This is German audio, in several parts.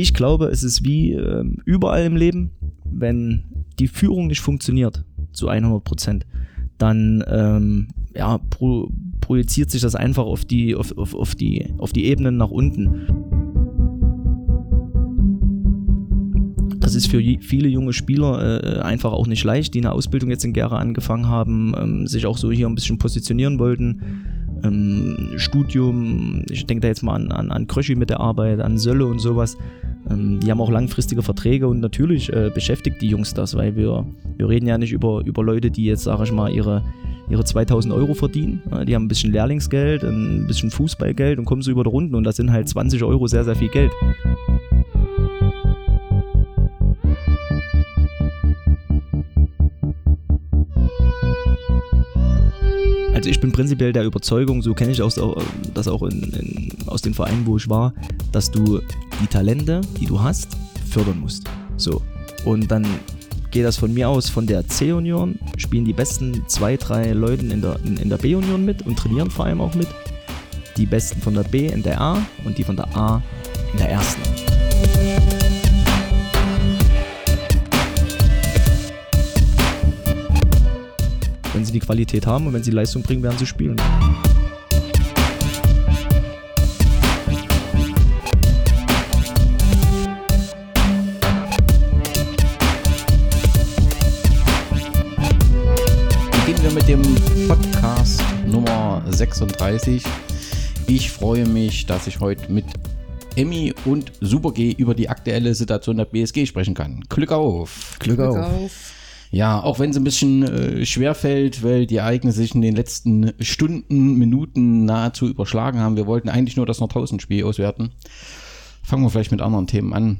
ich glaube, es ist wie äh, überall im Leben, wenn die Führung nicht funktioniert zu 100 Prozent, dann ähm, ja, pro, projiziert sich das einfach auf die, auf, auf, auf, die, auf die Ebenen nach unten. Das ist für viele junge Spieler äh, einfach auch nicht leicht, die eine Ausbildung jetzt in Gera angefangen haben, ähm, sich auch so hier ein bisschen positionieren wollten. Ähm, Studium, ich denke da jetzt mal an, an, an Kröschi mit der Arbeit, an Sölle und sowas. Ähm, die haben auch langfristige Verträge und natürlich äh, beschäftigt die Jungs das, weil wir, wir reden ja nicht über, über Leute, die jetzt, sage ich mal, ihre, ihre 2000 Euro verdienen. Die haben ein bisschen Lehrlingsgeld, ein bisschen Fußballgeld und kommen so über die Runden und das sind halt 20 Euro sehr, sehr viel Geld. Also ich bin prinzipiell der Überzeugung, so kenne ich das auch in, in, aus den Vereinen, wo ich war, dass du die Talente, die du hast, fördern musst. So. Und dann geht das von mir aus, von der C-Union spielen die besten zwei, drei Leute in der, in, in der B-Union mit und trainieren vor allem auch mit. Die besten von der B in der A und die von der A in der ersten. Wenn sie die Qualität haben und wenn sie Leistung bringen, werden sie spielen. Beginnen wir mit dem Podcast Nummer 36. Ich freue mich, dass ich heute mit Emmy und Super G über die aktuelle Situation der BSG sprechen kann. Glück auf! Glück, Glück auf. auf. Ja, auch wenn es ein bisschen äh, schwer fällt, weil die Ereignisse sich in den letzten Stunden, Minuten nahezu überschlagen haben. Wir wollten eigentlich nur das Nordhausen-Spiel auswerten. Fangen wir vielleicht mit anderen Themen an.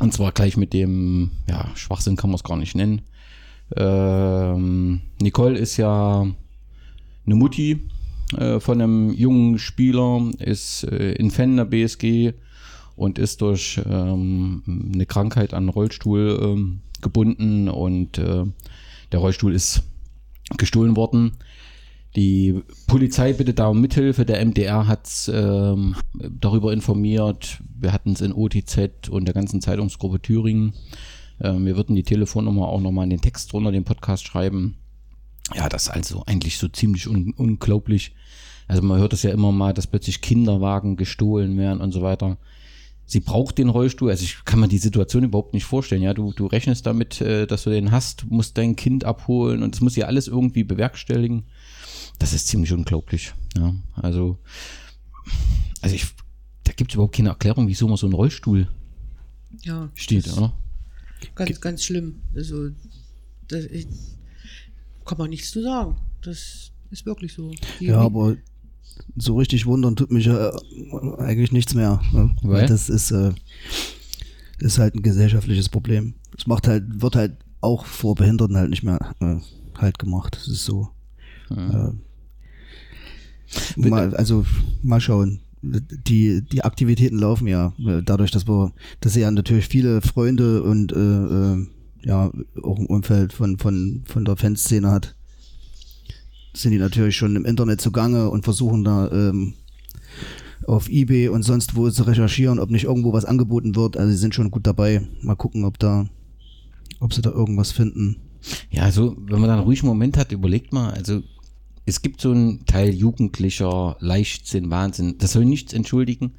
Und zwar gleich mit dem, ja, Schwachsinn kann man es gar nicht nennen. Ähm, Nicole ist ja eine Mutti äh, von einem jungen Spieler, ist äh, in Fan der BSG und ist durch ähm, eine Krankheit an Rollstuhl ähm, gebunden und äh, der Rollstuhl ist gestohlen worden. Die Polizei bittet da um Mithilfe. Der MDR hat ähm, darüber informiert. Wir hatten es in OTZ und der ganzen Zeitungsgruppe Thüringen. Ähm, wir würden die Telefonnummer auch nochmal in den Text drunter, den Podcast schreiben. Ja, das ist also eigentlich so ziemlich un unglaublich. Also man hört es ja immer mal, dass plötzlich Kinderwagen gestohlen werden und so weiter sie braucht den Rollstuhl. Also ich kann mir die Situation überhaupt nicht vorstellen. Ja, du, du rechnest damit, äh, dass du den hast, musst dein Kind abholen und das muss ja alles irgendwie bewerkstelligen. Das ist ziemlich unglaublich. Ja, also, also ich, da gibt es überhaupt keine Erklärung, wieso man so einen Rollstuhl ja, steht, oder? Ganz, ganz schlimm. Also, das, ich, kann man nichts zu sagen. Das ist wirklich so. Die ja, aber so richtig wundern tut mich äh, eigentlich nichts mehr. Ne? Weil das ist, äh, ist halt ein gesellschaftliches Problem. Es macht halt, wird halt auch vor Behinderten halt nicht mehr äh, halt gemacht. Das ist so. Mhm. mal, also mal schauen. Die, die Aktivitäten laufen ja äh, dadurch, dass wir, dass sie ja natürlich viele Freunde und äh, äh, ja auch im Umfeld von, von, von der Fanszene hat sind die natürlich schon im Internet zugange und versuchen da ähm, auf Ebay und sonst wo zu recherchieren, ob nicht irgendwo was angeboten wird. Also sie sind schon gut dabei. Mal gucken, ob da, ob sie da irgendwas finden. Ja, also wenn man dann einen ruhigen Moment hat, überlegt mal, also es gibt so einen Teil jugendlicher Leichtsinn, Wahnsinn. Das soll nichts entschuldigen.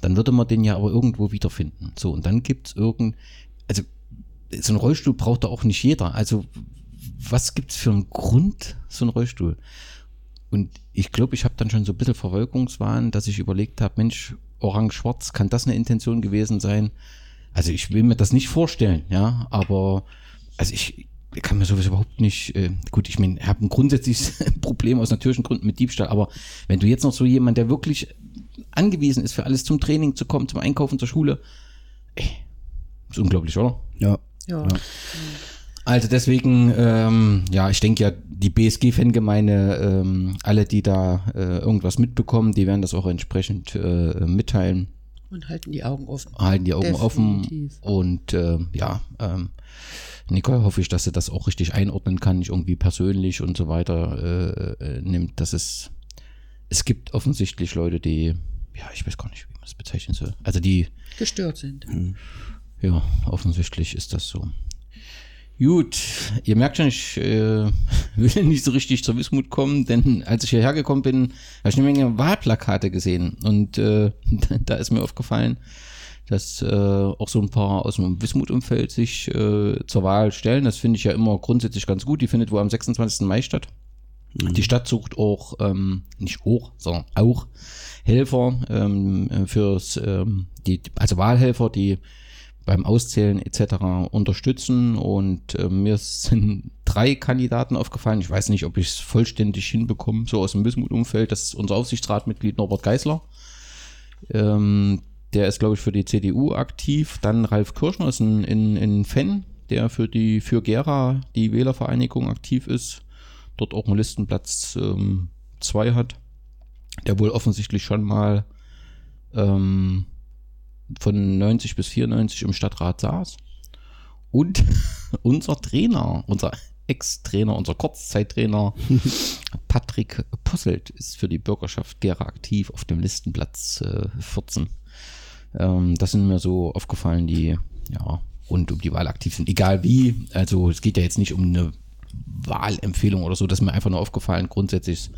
Dann würde man den ja aber irgendwo wiederfinden. So, und dann gibt's irgend, also so ein Rollstuhl braucht da auch nicht jeder. Also was gibt's für einen Grund, so einen Rollstuhl? Und ich glaube, ich habe dann schon so ein bisschen Verwölkungswahn, dass ich überlegt habe, Mensch, orange-schwarz, kann das eine Intention gewesen sein? Also ich will mir das nicht vorstellen, ja, aber also ich, ich kann mir sowas überhaupt nicht, äh, gut, ich meine, ich habe ein grundsätzliches Problem aus natürlichen Gründen mit Diebstahl, aber wenn du jetzt noch so jemand, der wirklich angewiesen ist, für alles zum Training zu kommen, zum Einkaufen, zur Schule, ey, ist unglaublich, oder? Ja. Ja. ja. Also deswegen, ähm, ja, ich denke ja, die BSG-Fangemeinde, ähm, alle, die da äh, irgendwas mitbekommen, die werden das auch entsprechend äh, mitteilen. Und halten die Augen offen. Halten die Augen Definitiv. offen. Und äh, ja, ähm, Nicole hoffe ich, dass sie das auch richtig einordnen kann, nicht irgendwie persönlich und so weiter äh, äh, nimmt. Dass es, es gibt offensichtlich Leute, die, ja, ich weiß gar nicht, wie man was bezeichnen sie? Also die, Gestört sind. ja, offensichtlich ist das so. Gut, ihr merkt schon, ich äh, will nicht so richtig zur Wismut kommen, denn als ich hierher gekommen bin, habe ich eine Menge Wahlplakate gesehen und äh, da ist mir aufgefallen, dass äh, auch so ein paar aus dem Wismut-Umfeld sich äh, zur Wahl stellen. Das finde ich ja immer grundsätzlich ganz gut. Die findet wohl am 26. Mai statt. Die Stadt sucht auch, ähm, nicht auch, sondern auch Helfer ähm, fürs, ähm, die, also Wahlhelfer, die beim Auszählen etc. unterstützen. Und äh, mir sind drei Kandidaten aufgefallen. Ich weiß nicht, ob ich es vollständig hinbekomme, so aus dem Wismut-Umfeld. Das ist unser Aufsichtsratmitglied Norbert Geisler. Ähm, der ist, glaube ich, für die CDU aktiv. Dann Ralf Kirschner ist ein, ein, ein Fan, der für die für Gera, die Wählervereinigung, aktiv ist. Dort auch einen Listenplatz 2 ähm, hat. Der wohl offensichtlich schon mal ähm, von 90 bis 94 im Stadtrat saß. Und unser Trainer, unser Ex-Trainer, unser Kurzzeittrainer Patrick Posselt ist für die Bürgerschaft Gera aktiv auf dem Listenplatz äh, 14. Ähm, das sind mir so aufgefallen, die ja rund um die Wahl aktiv sind. Egal wie, also es geht ja jetzt nicht um eine Wahlempfehlung oder so, das ist mir einfach nur aufgefallen. Grundsätzlich ist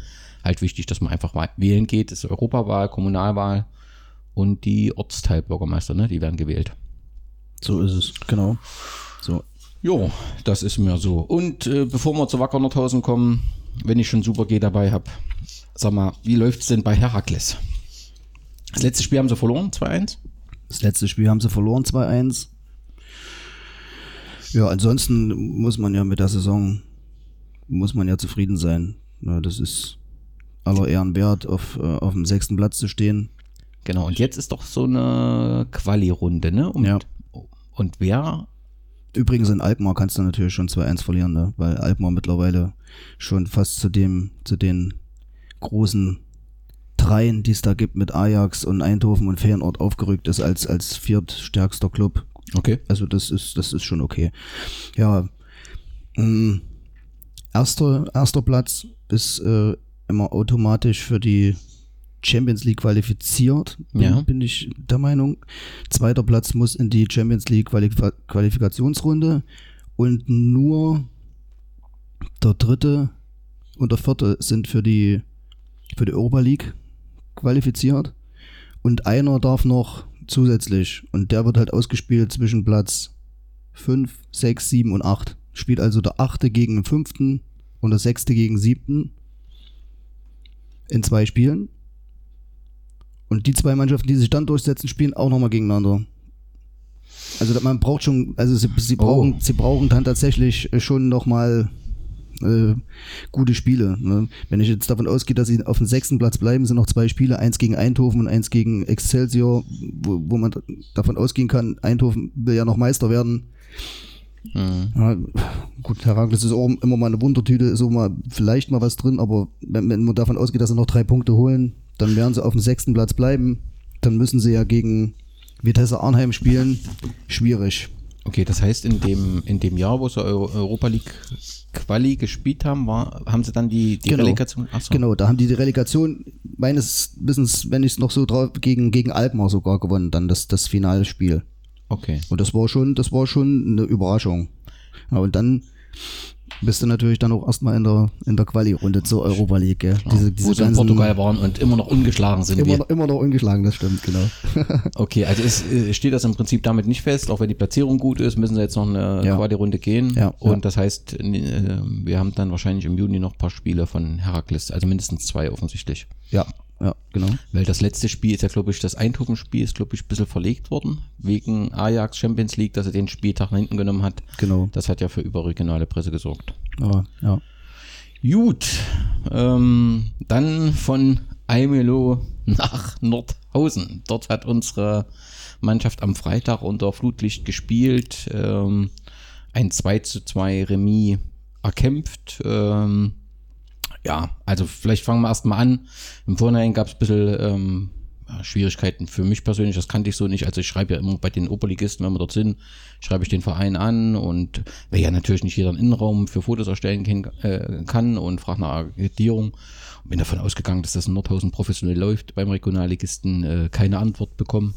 halt wichtig, dass man einfach wählen geht. Das ist Europawahl, Kommunalwahl und die Ortsteilbürgermeister, ne? Die werden gewählt. So ist es, genau. So. Jo, das ist mir so. Und äh, bevor wir zu Wacker Nordhausen kommen, wenn ich schon Super G dabei habe, sag mal, wie läuft's denn bei Herakles? Das letzte Spiel haben sie verloren, 2-1. Das letzte Spiel haben sie verloren, 2-1. Ja, ansonsten muss man ja mit der Saison, muss man ja zufrieden sein. Ja, das ist aller Ehren wert, auf, äh, auf dem sechsten Platz zu stehen. Genau, und jetzt ist doch so eine Quali-Runde, ne? Und, Ja. und wer Übrigens in Alkmaar kannst du natürlich schon 2-1 verlieren, ne? weil Alkmaar mittlerweile schon fast zu dem, zu den großen Dreien, die es da gibt mit Ajax und Eindhoven und Feyenoord aufgerückt ist als, als viertstärkster Club. Okay. Also das ist, das ist schon okay. Ja, mh, erster, erster Platz ist äh, immer automatisch für die Champions League qualifiziert, bin, Ja. bin ich der Meinung. Zweiter Platz muss in die Champions League Qualif Qualifikationsrunde und nur der dritte und der vierte sind für die für die Europa League qualifiziert und einer darf noch zusätzlich und der wird halt ausgespielt zwischen Platz 5, 6, 7 und 8. Spielt also der achte gegen den fünften und der sechste gegen siebten in zwei Spielen. Und die zwei Mannschaften, die sich dann durchsetzen, spielen auch nochmal gegeneinander. Also man braucht schon, also sie, sie brauchen, sie brauchen dann tatsächlich schon nochmal äh, gute Spiele. Ne? Wenn ich jetzt davon ausgehe, dass sie auf dem sechsten Platz bleiben, sind noch zwei Spiele, eins gegen Eindhoven und eins gegen Excelsior, wo, wo man davon ausgehen kann, Eindhoven will ja noch Meister werden. Ja, gut, Herakles ist auch immer mal eine Wundertüte, ist auch mal vielleicht mal was drin, aber wenn, wenn man davon ausgeht, dass sie noch drei Punkte holen, dann werden sie auf dem sechsten Platz bleiben. Dann müssen sie ja gegen Vitesse Arnheim spielen. Schwierig. Okay, das heißt, in dem, in dem Jahr, wo sie Euro Europa League Quali gespielt haben, war, haben sie dann die, die Genau. Relegation? Achso. Genau, da haben die die Relegation meines Wissens, wenn ich es noch so drauf, gegen, gegen Alkmaar sogar gewonnen, dann das, das finale Spiel. Okay. Und das war schon, das war schon eine Überraschung. Ja, und dann bist du natürlich dann auch erstmal in der, in der Quali-Runde zur Europa League. Gell? Diese, diese wo sie in Portugal waren und immer noch ungeschlagen sind. Immer, noch- immer noch ungeschlagen, das stimmt, genau. Okay, also es äh, steht das im Prinzip damit nicht fest, auch wenn die Platzierung gut ist, müssen sie jetzt noch eine Ja. Quali-Runde gehen. Ja, und ja. das heißt, äh, wir haben dann wahrscheinlich im Juni noch ein paar Spiele von Herakles, also mindestens zwei offensichtlich. Ja, ja, genau. Weil das letzte Spiel ist ja, glaube ich, das Eindhoven-Spiel ist, glaube ich, ein bisschen verlegt worden, wegen Ajax Champions League, dass er den Spieltag nach hinten genommen hat. Genau. Das hat ja für überregionale Presse gesorgt. Ja, ja. Gut, ähm, dann von Almelo nach Nordhausen. Dort hat unsere Mannschaft am Freitag unter Flutlicht gespielt, ähm, ein 2 zu 2 Remis erkämpft. Ähm, ja, also vielleicht fangen wir erstmal an. Im Vorhinein gab es ein bisschen ähm, Schwierigkeiten für mich persönlich, das kannte ich so nicht. Also ich schreibe ja immer bei den Oberligisten, wenn wir dort sind, schreibe ich den Verein an und weil ja natürlich nicht jeder einen Innenraum für Fotos erstellen kann, äh, kann und fragt nach Agitierung. Und bin davon ausgegangen, dass das in Nordhausen professionell läuft beim Regionalligisten, äh, keine Antwort bekommen.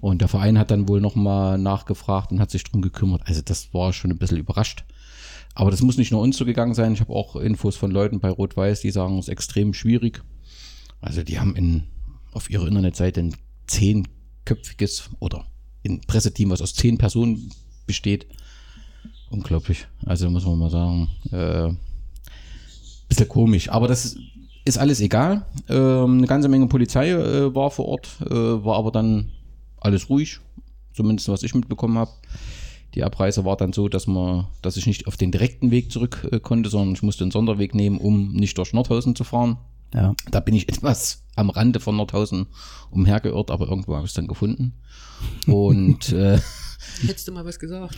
Und der Verein hat dann wohl nochmal nachgefragt und hat sich drum gekümmert. Also das war schon ein bisschen überrascht. Aber das muss nicht nur uns so gegangen sein. Ich habe auch Infos von Leuten bei Rot-Weiß, die sagen, es ist extrem schwierig. Also die haben in, auf ihrer Internetseite ein zehnköpfiges oder ein Presseteam, was aus zehn Personen besteht. Unglaublich. Also muss man mal sagen, äh, bisschen komisch. Aber das ist alles egal. Ähm, eine ganze Menge Polizei äh, war vor Ort, äh, war aber dann alles ruhig, zumindest was ich mitbekommen habe. Die Abreise war dann so, dass man, dass ich nicht auf den direkten Weg zurück äh, konnte, sondern ich musste einen Sonderweg nehmen, um nicht durch Nordhausen zu fahren. Ja. Da bin ich etwas am Rande von Nordhausen umhergeirrt, aber irgendwo habe ich es dann gefunden. Und äh, Hättest du mal was gesagt.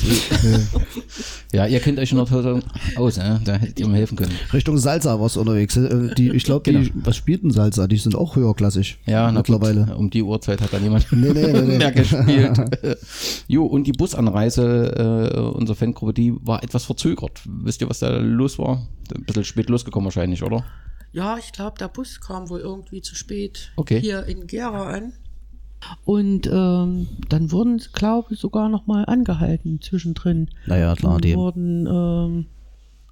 ja, ihr kennt euch in Nordhausen aus, ne? da hättet ihr mir helfen können. Richtung Salza war es unterwegs. Äh, Die, ich glaube, die, was spielten Salza? Die sind auch höherklassig. Ja, mittlerweile. Gut, um die Uhrzeit hat dann jemand Nee, nee, nee, nee. mehr gespielt. jo, und die Busanreise äh, unserer Fangruppe, die war etwas verzögert. Wisst ihr, was da los war? Ein bisschen spät losgekommen wahrscheinlich, oder? Ja, ich glaube, der Bus kam wohl irgendwie zu spät Okay. hier in Gera an. Und ähm, dann wurden, glaube ich, sogar noch mal angehalten zwischendrin. Naja, klar, die. wurden, ähm,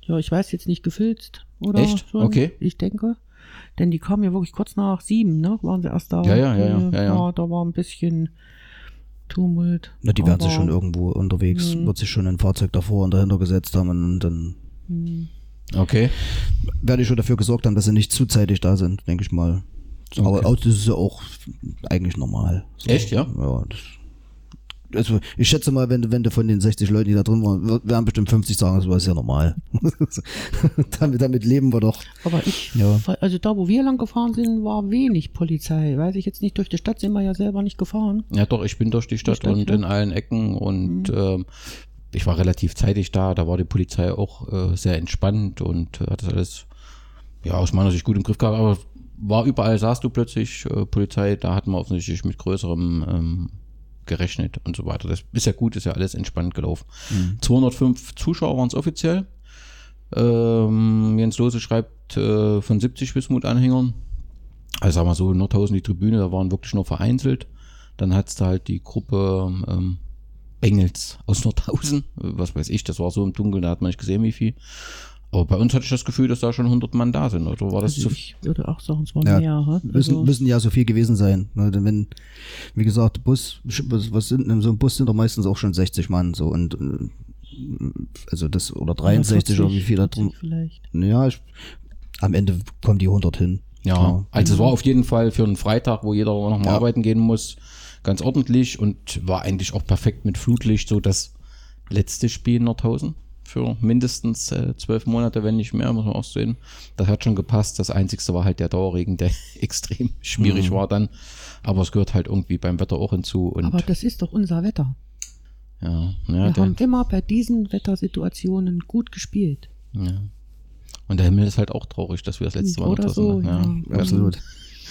ja, ich weiß jetzt nicht, gefilzt oder Echt? schon. Okay. Ich denke. Denn die kamen ja wirklich kurz nach sieben, ne? Waren sie erst da. Ja, ja, ja, Die- ja, ja. da war ein bisschen Tumult. Na, die werden sich schon irgendwo unterwegs, Mhm. wird sich schon ein Fahrzeug davor und dahinter gesetzt haben und dann Hm. Okay. werde ich schon dafür gesorgt haben, dass sie nicht zuzeitig da sind, denke ich mal. Aber Okay. auch, das ist ja auch eigentlich normal. So, Echt, ja? Ja, das, also ich schätze mal, wenn, du- wenn du von den 60 Leuten, die da drin waren, werden bestimmt 50 sagen, das war ja normal. damit, damit leben wir doch. Aber ich, Ja. also da, wo wir lang gefahren sind, war wenig Polizei. Weiß ich jetzt nicht, durch die Stadt sind wir ja selber nicht gefahren. Ja, doch, ich bin durch die Stadt, Stadt, und ja. in allen Ecken und ähm, ich war relativ zeitig da. Da war die Polizei auch äh, sehr entspannt und äh, hat das alles ja aus meiner Sicht gut im Griff gehabt. Aber war überall, sahst du plötzlich äh, Polizei, da hat man offensichtlich mit größerem ähm, gerechnet und so weiter. Das ist ja gut, ist ja alles entspannt gelaufen. 205 Zuschauer waren es offiziell. Ähm, Jens Lose schreibt äh, von 70 Wismut-Anhängern. Also sagen wir so, Nordhausen, die Tribüne, da waren wirklich nur vereinzelt. Dann hat's da halt die Gruppe ähm, Bengels aus Nordhausen. Was weiß ich, das war so im Dunkeln, da hat man nicht gesehen, wie viel. Aber bei uns hatte ich das Gefühl, dass da schon 100 Mann da sind. Oder war das Also zu ich würde auch sagen, es war Ja, mehr. hä? Müssen, Also, müssen ja so viel gewesen sein. Ne? Denn wenn, wie gesagt, Bus, was, sind in so einem Bus sind doch meistens auch schon 60 Mann so und äh, also das oder 63 oder wie viel da 40 drin. Vielleicht. Ja, ich, am Ende kommen die 100 hin. Ja, Klar. also es war auf jeden Fall für einen Freitag, wo jeder noch mal Ja. arbeiten gehen muss, ganz ordentlich und war eigentlich auch perfekt mit Flutlicht, so das letzte Spiel in Nordhausen für mindestens äh, zwölf Monate, wenn nicht mehr, muss man auch sehen. Das hat schon gepasst. Das Einzigste war halt der Dauerregen, der extrem schwierig Mhm. war dann. Aber es gehört halt irgendwie beim Wetter auch hinzu. Und Aber das ist doch unser Wetter. ja, ja, Wir der, haben immer bei diesen Wettersituationen gut gespielt. ja. Und der Himmel ist halt auch traurig, dass wir das letzte Mal Oder so, hatten. ja. Absolut.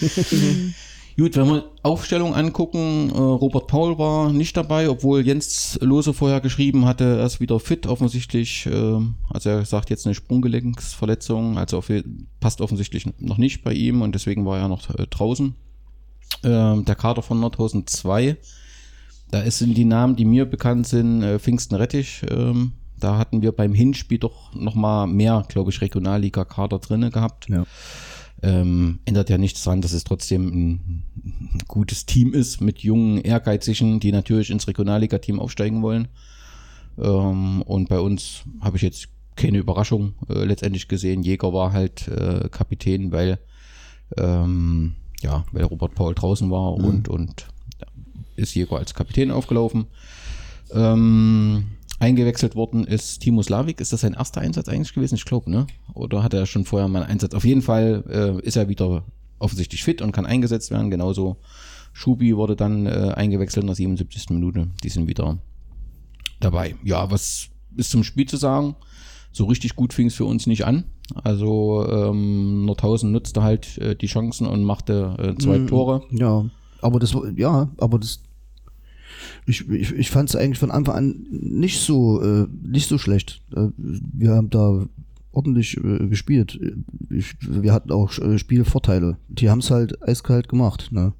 Gut, wenn wir Aufstellung angucken, äh, Robert Paul war nicht dabei, obwohl Jens Lose vorher geschrieben hatte, er ist wieder fit, offensichtlich. Äh, also er sagt jetzt eine Sprunggelenksverletzung, also passt offensichtlich noch nicht bei ihm und deswegen war er noch äh, draußen. Ähm, der Kader von Nordhausen 2, da sind die Namen, die mir bekannt sind, äh, Pfingsten Rettich. Ähm, da hatten wir beim Hinspiel doch nochmal mehr, glaube ich, Regionalliga-Kader drinne gehabt Ja. Ähm, ändert ja nichts daran, dass es trotzdem ein, ein gutes Team ist mit jungen, ehrgeizigen, die natürlich ins Regionalliga-Team aufsteigen wollen. Ähm, und bei uns habe ich jetzt keine Überraschung äh, letztendlich gesehen. Jäger war halt äh, Kapitän, weil ähm, ja, weil Robert Paul draußen war und, und ja, ist Jäger als Kapitän aufgelaufen. Ähm, eingewechselt worden ist Timo Slavik. Ist das sein erster Einsatz eigentlich gewesen? Ich glaube, ne? Oder hat er schon vorher mal einen Einsatz? Auf jeden Fall äh, ist er wieder offensichtlich fit und kann eingesetzt werden. Genauso Schubi wurde dann äh, eingewechselt in der 77. Minute. Die sind wieder dabei. Ja, was ist zum Spiel zu sagen? So richtig gut fing es für uns nicht an. Also ähm, Nordhausen nutzte halt äh, die Chancen und machte äh, zwei Mhm. Tore. Ja, aber das, ja, aber das, ich, ich, ich fand es eigentlich von Anfang an nicht so, äh, nicht so schlecht. Äh, wir haben da ordentlich äh, gespielt. Ich, wir hatten auch äh, Spielvorteile. Die haben es halt eiskalt gemacht. Ne?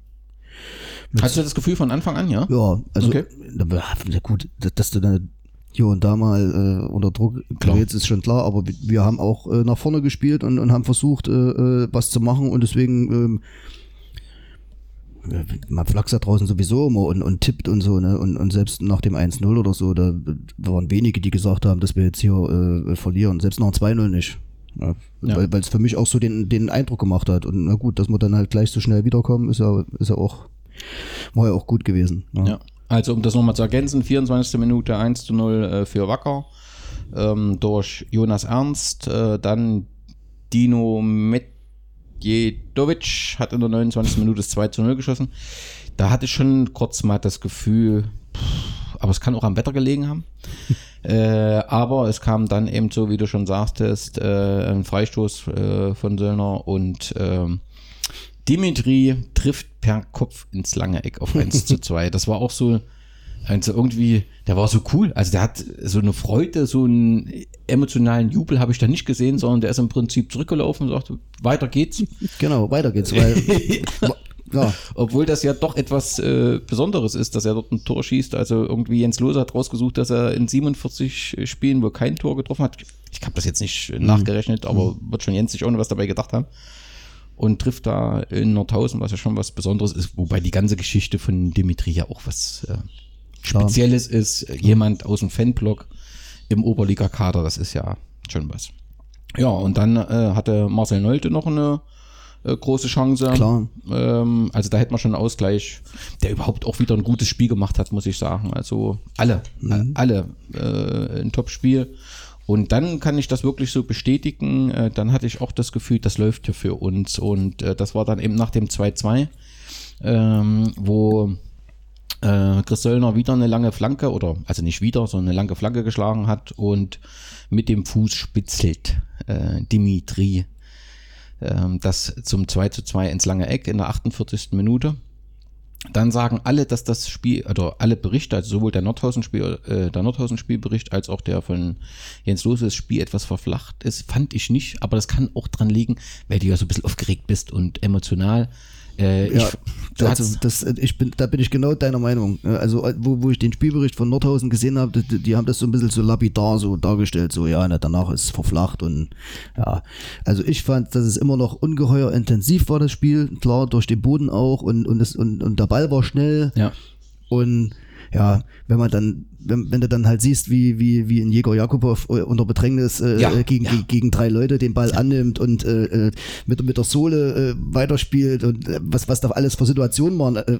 Hast du das Gefühl von Anfang an, ja? Ja, also Okay. na, gut, dass du dann hier und da mal äh, unter Druck Klar. gerätst, ist schon klar, aber wir- wir haben auch äh, nach vorne gespielt und, und haben versucht, äh, äh, was zu machen und deswegen ähm, äh, man flachst da draußen sowieso immer und, und tippt und so, ne? Und, und selbst nach dem 1-0 oder so, da waren wenige, die gesagt haben, dass wir jetzt hier äh, verlieren. Selbst nach dem 2-0 nicht. Ja, Ja. Weil es für mich auch so den, den Eindruck gemacht hat. Und na gut, dass wir dann halt gleich so schnell wiederkommen, ist ja, ist ja auch, war ja auch gut gewesen. ne? Ja. Also um das nochmal zu ergänzen, 24. Minute 1 zu 0 äh, für Wacker ähm, durch Jonas Ernst, äh, dann Dino Medjedovic hat in der 29. Minute das 2 zu 0 geschossen. Da hatte ich schon kurz mal das Gefühl, pff, aber es kann auch am Wetter gelegen haben. äh, aber es kam dann eben so, wie du schon sagtest, äh, ein Freistoß äh, von Söllner und ähm, Dimitri trifft per Kopf ins lange Eck auf 1 zu 2. Das war auch so, also irgendwie, der war so cool. Also der hat so eine Freude, so einen emotionalen Jubel habe ich da nicht gesehen, sondern der ist im Prinzip zurückgelaufen und sagte, weiter geht's. Genau, weiter geht's, weil ja, Obwohl das ja doch etwas äh, Besonderes ist, dass er dort ein Tor schießt. Also irgendwie Jens Lose hat rausgesucht, dass er in 47 Spielen wohl kein Tor getroffen hat. Ich habe das jetzt nicht nachgerechnet, aber wird schon Jens sich auch noch was dabei gedacht haben. Und trifft da in Nordhausen, was ja schon was Besonderes ist, wobei die ganze Geschichte von Dimitri ja auch was äh. Spezielles ist. Jemand aus dem Fanblock im Oberliga-Kader, das ist ja schon was. Ja, und dann äh, hatte Marcel Nolte noch eine äh, große Chance. Klar. Ähm, also da hätte man schon einen Ausgleich, der überhaupt auch wieder ein gutes Spiel gemacht hat, muss ich sagen. Also alle, äh, alle äh, ein Top-Spiel. Und dann kann ich das wirklich so bestätigen. Äh, dann hatte ich auch das Gefühl, das läuft hier für uns. Und äh, das war dann eben nach dem 2-2, ähm, wo äh, Chris Söllner wieder eine lange Flanke oder also nicht wieder, sondern eine lange Flanke geschlagen hat und mit dem Fuß spitzelt äh, Dimitri ähm, das zum 2 zu 2 ins lange Eck in der 48. Minute. Dann sagen alle, dass das Spiel, oder alle Berichte, also sowohl der Nordhausen-Spiel, äh, der Nordhausen-Spielbericht als auch der von Jens Loses Spiel etwas verflacht ist, fand ich nicht, aber das kann auch dran liegen, weil du ja so ein bisschen aufgeregt bist und emotional. Äh, Ja, ich, also das, äh, ich bin, da bin ich genau deiner Meinung. Äh, Also äh, wo, wo ich den Spielbericht von Nordhausen gesehen habe, die, die haben das so ein bisschen so lapidar so dargestellt, so ja, na, danach ist es verflacht und ja. Also ich fand, dass es immer noch ungeheuer intensiv war, das Spiel, klar, durch den Boden auch und, und, das, und, und der Ball war schnell ja. und ja, wenn man dann, wenn, wenn du dann halt siehst, wie, wie, wie ein Jäger Jakubow äh, unter Bedrängnis äh, Ja, äh, gegen, ja. gegen, drei Leute den Ball annimmt und äh, äh, mit, mit der Sohle äh, weiterspielt und was, was da alles für Situationen waren äh,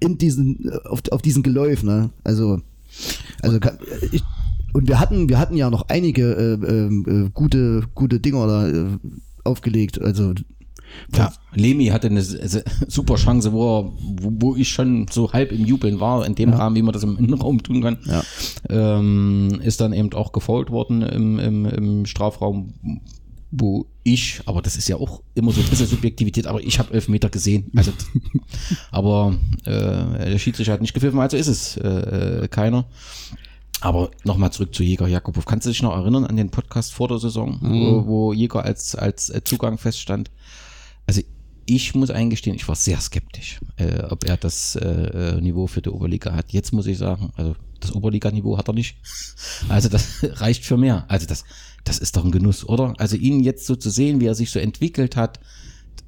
in diesen, auf, auf diesen Geläuf, ne? Also, also kann, ich, und wir hatten, wir hatten ja noch einige äh, äh, gute, gute Dinger da äh, aufgelegt. Also Ja, Lemi hatte eine super Chance, wo, er, wo, ich schon so halb im Jubeln war, in dem Rahmen, wie man das im Innenraum tun kann. Ja. Ähm, ist dann eben auch gefault worden im, im, im Strafraum, wo ich, aber das ist ja auch immer so ein bisschen Subjektivität, aber ich habe elf Meter gesehen. Also, aber äh, der Schiedsrichter hat nicht gepfiffen, also ist es äh, keiner. Aber nochmal zurück zu Jäger Jakubow. Kannst du dich noch erinnern an den Podcast vor der Saison, wo, wo Jäger als, als Zugang feststand? Also ich muss eingestehen, ich war sehr skeptisch, äh, ob er das äh, äh, Niveau für die Oberliga hat. Jetzt muss ich sagen, also das Oberliga-Niveau hat er nicht. Also das reicht für mehr. Also das, das ist doch ein Genuss, oder? Also ihn jetzt so zu sehen, wie er sich so entwickelt hat,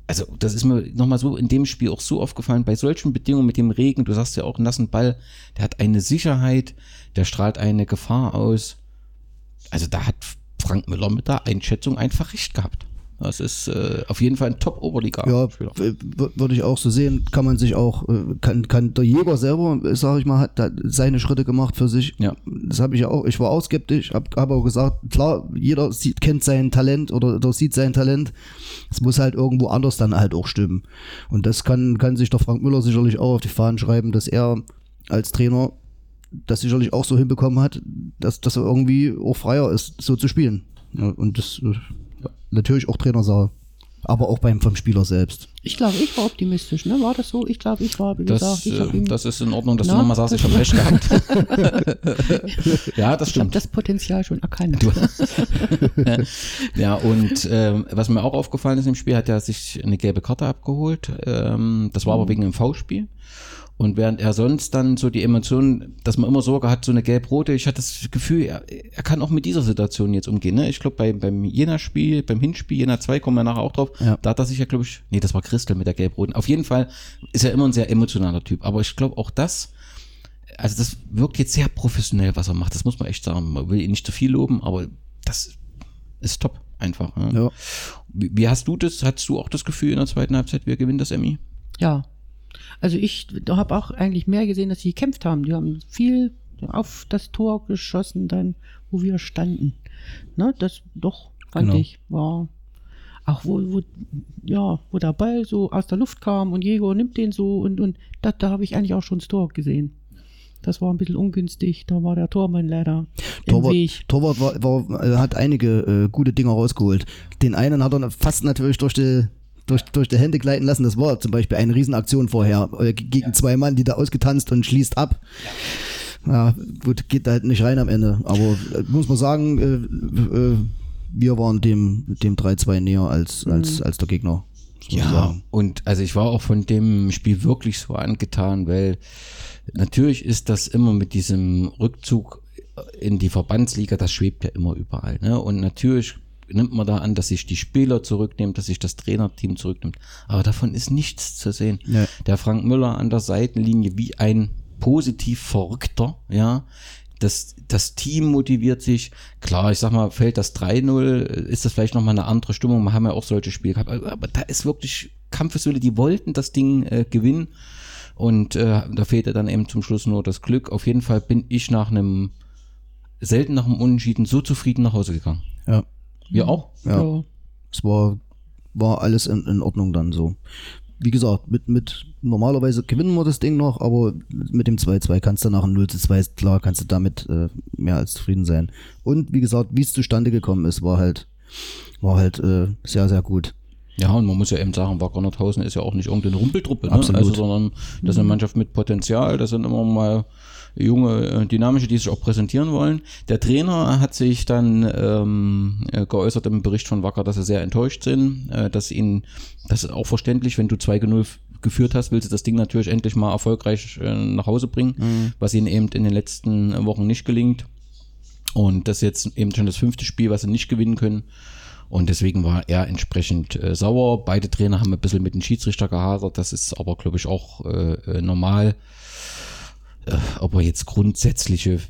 also das ist mir nochmal so in dem Spiel auch so aufgefallen, bei solchen Bedingungen mit dem Regen, du sagst ja auch nassen Ball, der hat eine Sicherheit, der strahlt eine Gefahr aus. Also da hat Frank Müller mit der Einschätzung einfach recht gehabt. Das ist äh, auf jeden Fall ein Top-Oberliga. Ja, würde ich auch so sehen, kann man sich auch, äh, kann, kann der Jäger selber, sage ich mal, hat da seine Schritte gemacht für sich. Ja. Das habe ich ja auch, ich war auch skeptisch, habe hab auch gesagt, klar, jeder sieht, kennt sein Talent oder, oder sieht sein Talent. Es muss halt irgendwo anders dann halt auch stimmen. Und das kann, kann sich der Frank Müller sicherlich auch auf die Fahnen schreiben, dass er als Trainer das sicherlich auch so hinbekommen hat, dass, dass er irgendwie auch freier ist, so zu spielen. Ja, und das äh, natürlich auch Trainersache. Aber auch beim vom Spieler selbst. Ich glaube, ich war optimistisch, ne? War das so? Ich glaube, ich war, wie Das, gesagt, ich äh, ihm- das ist in Ordnung, dass Na, du nochmal sagst, ich habe recht gehabt. ja, das ich habe stimmt. das Potenzial schon erkannt. Ja, und ähm, was mir auch aufgefallen ist im Spiel, hat er sich eine gelbe Karte abgeholt. Ähm, das war aber wegen einem V-Spiel. Und während er sonst dann so die Emotionen, dass man immer Sorge hat, so eine gelb-rote, ich hatte das Gefühl, er, er kann auch mit dieser Situation jetzt umgehen. Ne? Ich glaube, bei, beim Jena-Spiel, beim Hinspiel, Jena 2, kommen wir nachher auch drauf, Ja. da hat er sich ja, glaube ich, nee, das war Christel mit der gelb-roten. Auf jeden Fall ist er immer ein sehr emotionaler Typ. Aber ich glaube auch das, also das wirkt jetzt sehr professionell, was er macht. Das muss man echt sagen. Man will ihn nicht zu viel loben, aber das ist top einfach. Ne? Ja. Wie, wie hast du das? Hattest du auch das Gefühl in der zweiten Halbzeit, wir gewinnen das Emmy? Ja. Also ich habe auch eigentlich mehr gesehen, dass sie gekämpft haben. Die haben viel auf das Tor geschossen, dann, wo wir standen. Ne, das doch, fand Genau. ich, war auch wo, wo, ja, wo der Ball so aus der Luft kam und Jäger nimmt den so und, und da, da habe ich eigentlich auch schon das Tor gesehen. Das war ein bisschen ungünstig, da war der Tormann leider im Torwart, Weg. Torwart war, war, hat einige äh, gute Dinger rausgeholt. Den einen hat er fast natürlich durch die, durch, durch die Hände gleiten lassen. Das war zum Beispiel eine Riesenaktion vorher. äh, Gegen zwei Mann, die da ausgetanzt und schließt ab. Ja, gut, geht halt nicht rein am Ende. Aber äh, muss man sagen, äh, äh, wir waren dem, dem 3-2 näher als, als, als der Gegner. Ja, sagen. und also ich war auch von dem Spiel wirklich so angetan, weil natürlich ist das immer mit diesem Rückzug in die Verbandsliga, das schwebt ja immer überall. Ne? Und natürlich nimmt man da an, dass sich die Spieler zurücknehmen, dass sich das Trainerteam zurücknimmt. Aber davon ist nichts zu sehen. Nee. Der Frank Müller an der Seitenlinie wie ein positiv Verrückter, ja. Das, das Team motiviert sich. Klar, ich sag mal, fällt das 3-0, ist das vielleicht nochmal eine andere Stimmung. Wir haben ja auch solche Spiele gehabt. Aber, da ist wirklich Kampfeswille. Die wollten das Ding äh, gewinnen. Und äh, da fehlte dann eben zum Schluss nur das Glück. Auf jeden Fall bin ich nach einem, selten nach einem Unentschieden, so zufrieden nach Hause gegangen. Ja. Wir auch? Ja. Es war, war alles in, in Ordnung dann so. Wie gesagt, mit, mit normalerweise gewinnen wir das Ding noch, aber mit dem 2-2 kannst du nach einem 0-2, klar, kannst du damit äh, mehr als zufrieden sein. Und wie gesagt, wie es zustande gekommen ist, war halt, war halt äh, sehr, sehr gut. Ja, und man muss ja eben sagen, Wacker Nordhausen ist ja auch nicht irgendeine Rumpeltruppe, ne? Absolut. Also, sondern das ist eine Mannschaft mit Potenzial, das sind immer mal junge, äh, dynamische, die sich auch präsentieren wollen. Der Trainer hat sich dann ähm, äh, geäußert im Bericht von Wacker, dass sie sehr enttäuscht sind, äh, dass ihnen, das ist auch verständlich, wenn du 2-0 geführt hast, willst du das Ding natürlich endlich mal erfolgreich äh, nach Hause bringen, was ihnen eben in den letzten Wochen nicht gelingt. Und das ist jetzt eben schon das fünfte Spiel, was sie nicht gewinnen können. Und deswegen war er entsprechend äh, sauer. Beide Trainer haben ein bisschen mit dem Schiedsrichter gehadert. Das ist aber, glaube ich, auch äh, äh, normal. Äh, ob er jetzt grundsätzliche.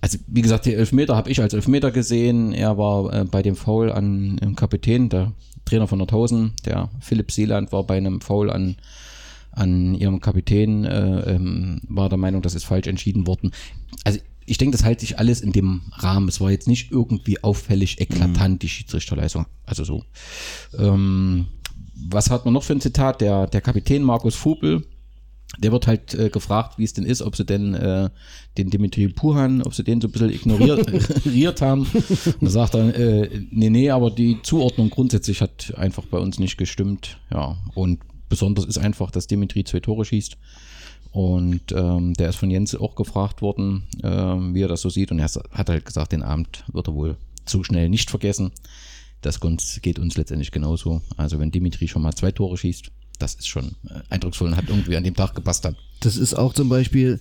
Also, wie gesagt, die Elfmeter habe ich als Elfmeter gesehen. Er war äh, bei dem Foul an dem Kapitän, der Trainer von Nordhausen, der Philipp Seeland, war bei einem Foul an, an ihrem Kapitän, äh, ähm, war der Meinung, das ist falsch entschieden worden. Also, ich denke, das halte sich alles in dem Rahmen. Es war jetzt nicht irgendwie auffällig eklatant, die Schiedsrichterleistung. Also so. Ähm, was hat man noch für ein Zitat? Der, der Kapitän Markus Vogel, der wird halt äh, gefragt, wie es denn ist, ob sie denn äh, den Dimitri Puhan, ob sie den so ein bisschen ignoriert, haben. Und da sagt er, äh, nee, nee, aber die Zuordnung grundsätzlich hat einfach bei uns nicht gestimmt. Ja, und besonders ist einfach, dass Dimitri zwei Tore schießt. Und ähm, der ist von Jens auch gefragt worden, ähm, wie er das so sieht. Und er hat halt gesagt, den Abend wird er wohl zu schnell nicht vergessen. Das geht uns letztendlich genauso. Also wenn Dimitri schon mal zwei Tore schießt, das ist schon äh, eindrucksvoll und hat irgendwie an dem Tag gepasst dann. Das ist auch zum Beispiel,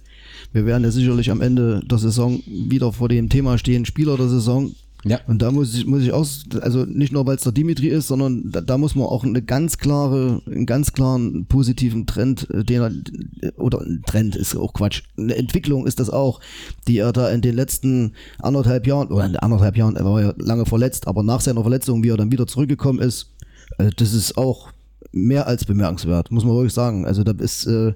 wir werden ja sicherlich am Ende der Saison wieder vor dem Thema stehen, Spieler der Saison. Ja. Und da muss ich, muss ich auch, also nicht nur weil es der Dimitri ist, sondern da, da muss man auch eine ganz klare, einen ganz klaren positiven Trend, äh, den er, oder ein Trend ist auch Quatsch, eine Entwicklung ist das auch, die er da in den letzten anderthalb Jahren, oder in anderthalb Jahren, er war ja lange verletzt, aber nach seiner Verletzung, wie er dann wieder zurückgekommen ist, äh, das ist auch mehr als bemerkenswert, muss man wirklich sagen. Also da ist, äh,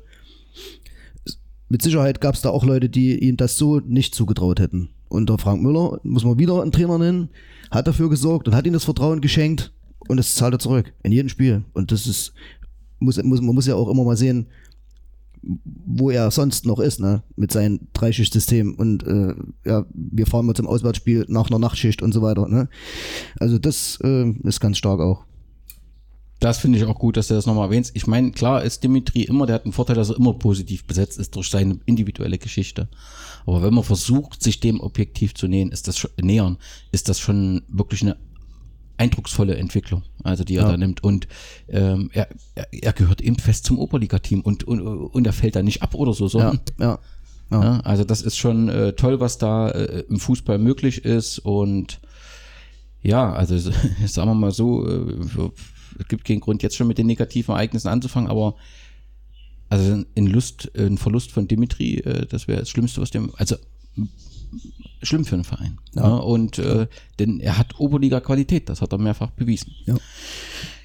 mit Sicherheit gab es da auch Leute, die ihm das so nicht zugetraut hätten. Und der Frank Müller, muss man wieder einen Trainer nennen, hat dafür gesorgt und hat ihm das Vertrauen geschenkt und das zahlt er zurück in jedem Spiel. Und das ist, muss, muss, man muss ja auch immer mal sehen, wo er sonst noch ist, ne, mit seinem Dreischichtsystem und äh, ja, wir fahren mal zum Auswärtsspiel nach einer Nachtschicht und so weiter, ne. Also das äh, ist ganz stark auch. Das finde ich auch gut, dass du das nochmal erwähnst. Ich meine, klar ist Dimitri immer, der hat einen Vorteil, dass er immer positiv besetzt ist durch seine individuelle Geschichte. Aber wenn man versucht, sich dem objektiv zu nähern, ist das schon, nähern, ist das schon wirklich eine eindrucksvolle Entwicklung, also die er Ja. da nimmt. Und ähm, er, er, gehört eben fest zum Oberliga-Team und, und, und er fällt da nicht ab oder so, sondern ja. Ja. ja, also das ist schon äh, toll, was da äh, im Fußball möglich ist und ja, also sagen wir mal so, äh, es gibt keinen Grund jetzt schon mit den negativen Ereignissen anzufangen, aber also ein Lust, ein Verlust von Dimitri, äh, das wäre das Schlimmste, was dem, also schlimm für einen Verein. Ja. Ja. und äh, denn er hat Oberliga-Qualität, das hat er mehrfach bewiesen. Ja.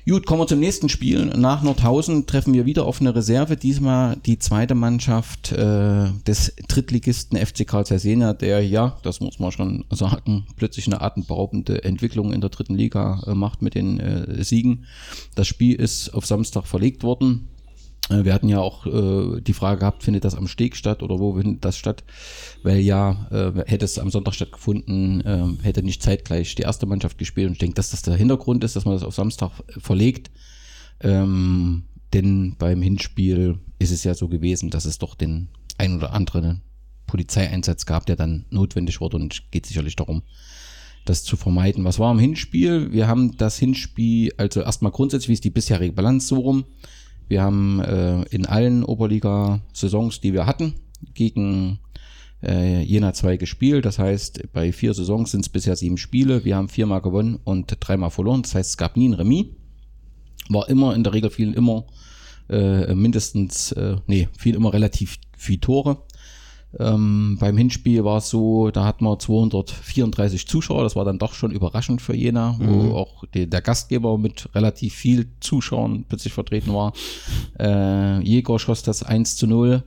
Gut, kommen wir zum nächsten Spiel. Nach Nordhausen treffen wir wieder auf eine Reserve. Diesmal die zweite Mannschaft äh, des Drittligisten FC Karl Jena, der ja, das muss man schon sagen, plötzlich eine atemberaubende Entwicklung in der dritten Liga äh, macht mit den äh, Siegen. Das Spiel ist auf Samstag verlegt worden. Äh, Wir hatten ja auch äh, die Frage gehabt, findet das am Steg statt oder wo findet das statt? Weil ja, äh, hätte es am Sonntag stattgefunden, äh, hätte nicht zeitgleich die erste Mannschaft gespielt. Und ich denke, dass das der Hintergrund ist, dass man das auf Samstag äh, verlegt. Ähm, denn beim Hinspiel ist es ja so gewesen, dass es doch den ein oder anderen Polizeieinsatz gab, der dann notwendig wurde und es geht sicherlich darum, das zu vermeiden. Was war im Hinspiel? Wir haben das Hinspiel, also erstmal grundsätzlich, wie ist die bisherige Balance so rum? Wir haben äh, in allen Oberliga-Saisons, die wir hatten, gegen äh, Jena 2 gespielt. Das heißt, bei vier Saisons sind es bisher sieben Spiele. Wir haben viermal gewonnen und dreimal verloren. Das heißt, es gab nie ein Remis. War immer, in der Regel fielen immer äh, mindestens, äh, nee, fielen immer relativ viel Tore. Ähm, beim Hinspiel war es so, da hatten wir 234 Zuschauer, das war dann doch schon überraschend für Jena, wo auch die, der Gastgeber mit relativ viel Zuschauern plötzlich vertreten war. Äh, Jäger schoss das 1 zu 0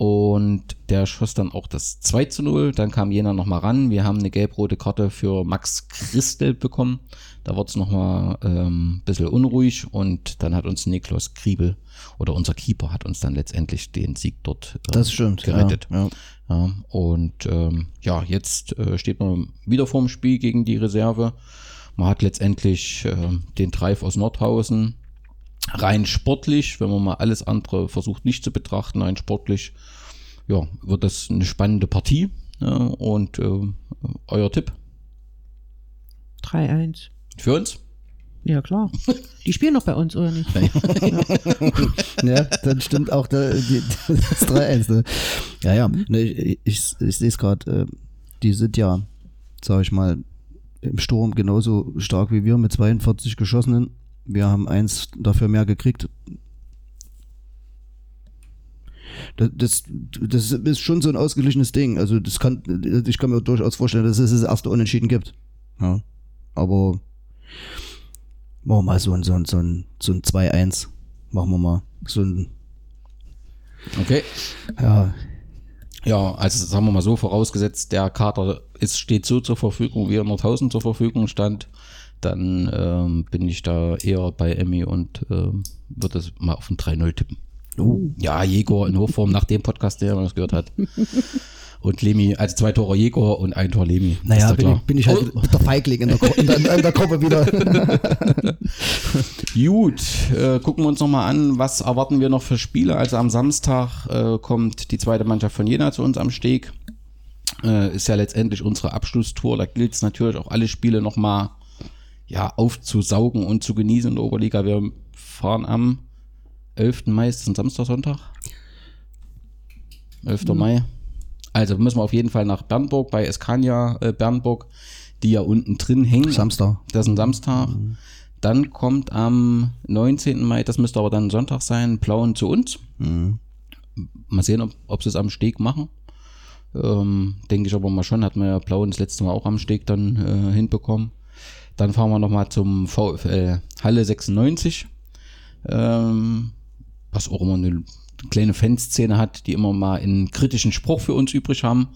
und der schoss dann auch das 2 zu 0. Dann kam Jena nochmal ran. Wir haben eine gelb-rote Karte für Max Christel bekommen. Da wurde es nochmal ähm, ein bisschen unruhig und dann hat uns Niklas Kriebel oder unser Keeper hat uns dann letztendlich den Sieg dort äh, Das stimmt. gerettet. Ja, ja. Ja, und ähm, ja, jetzt äh, steht man wieder vorm Spiel gegen die Reserve. Man hat letztendlich äh, den Drive aus Nordhausen. Rein sportlich, wenn man mal alles andere versucht nicht zu betrachten, rein sportlich, ja, wird das eine spannende Partie. Ja, und äh, euer Tipp 3-1. für uns? Ja, klar. Die spielen noch bei uns, oder nicht? Ja, dann stimmt auch der, die, das 3-1. Ne? Ja, ja. Ne, ich ich, ich sehe es gerade. Äh, die sind ja, sag ich mal, im Sturm genauso stark wie wir mit 42 Geschossenen. Wir haben eins dafür mehr gekriegt. Das, das, das ist schon so ein ausgeglichenes Ding. Also das kann, ich kann mir durchaus vorstellen, dass es das erste Unentschieden gibt. Ja. Aber machen wir mal so ein, so ein, so ein, so ein 2-1. Machen wir mal. So ein, Okay. ja, Ja, also sagen wir mal so, vorausgesetzt, der Kader ist, steht so zur Verfügung, wie er Nordhausen zur Verfügung stand, dann ähm, bin ich da eher bei Emmy und ähm, würde es mal auf ein 3-0 tippen. Oh. Ja, Jäger in Hochform nach dem Podcast, der man das gehört hat. Und Lemi, also zwei Tore Jäger und ein Tor Lemi. Naja, bin ich, bin ich halt Oh, der Feigling in der, in der, in der Gruppe wieder. Gut, äh, gucken wir uns nochmal an, was erwarten wir noch für Spiele. Also am Samstag äh, kommt die zweite Mannschaft von Jena zu uns am Steg. Äh, ist ja letztendlich unsere Abschlusstour. Da gilt es natürlich auch alle Spiele nochmal ja, aufzusaugen und zu genießen in der Oberliga. Wir fahren am 11. Mai, ist das ein Samstag, Sonntag? 11. Mai. Also müssen wir auf jeden Fall nach Bernburg bei Escania äh, Bernburg, die ja unten drin hängen. Samstag. Das ist ein Samstag. Dann kommt am 19. Mai, das müsste aber dann Sonntag sein, Plauen zu uns. Mal sehen, ob, ob sie es am Steg machen. Ähm, denke ich aber mal schon, hat man ja Plauen das letzte Mal auch am Steg dann äh, hinbekommen. Dann fahren wir nochmal zum VfL Halle 96. Ähm, was auch immer eine kleine Fanszene hat, die immer mal einen kritischen Spruch für uns übrig haben.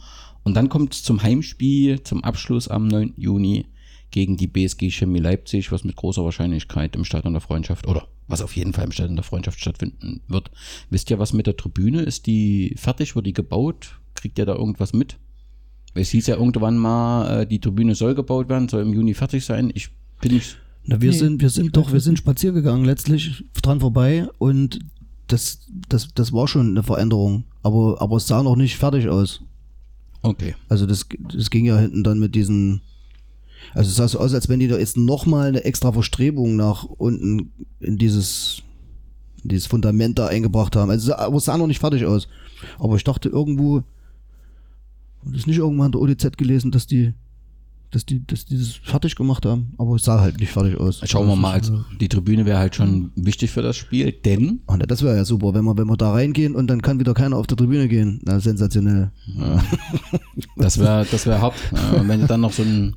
Und dann kommt es zum Heimspiel, zum Abschluss am 9. Juni gegen die BSG Chemie Leipzig, was mit großer Wahrscheinlichkeit im Stadion der Freundschaft oder was auf jeden Fall im Stadion der Freundschaft stattfinden wird. Wisst ihr, was mit der Tribüne? Ist die fertig? Wird die gebaut? Kriegt ihr da irgendwas mit? Es hieß ja irgendwann mal, äh, die Tribüne soll gebaut werden, soll im Juni fertig sein. Ich bin nicht Na, wir Nee, sind, wir sind doch, wir sind nicht. spazieren gegangen, letztlich dran vorbei und das, das, das war schon eine Veränderung. Aber, aber es sah noch nicht fertig aus. Okay. Also das, das ging ja hinten dann mit diesen. Also es sah so aus, als wenn die da jetzt nochmal eine extra Verstrebung nach unten in dieses, in dieses Fundament da eingebracht haben. Also, aber es sah noch nicht fertig aus. Aber ich dachte irgendwo, das ist nicht irgendwann in der ODZ gelesen, dass die, dass die, dass die das fertig gemacht haben. Aber es sah halt nicht fertig aus. Schauen wir mal, Also, also die Tribüne wäre halt schon wichtig für das Spiel, denn Ach, ne, das wäre ja super, wenn wir, wenn wir da reingehen und dann kann wieder keiner auf der Tribüne gehen. Na, sensationell. das wäre das wär hart. Ja, und wenn du dann noch so ein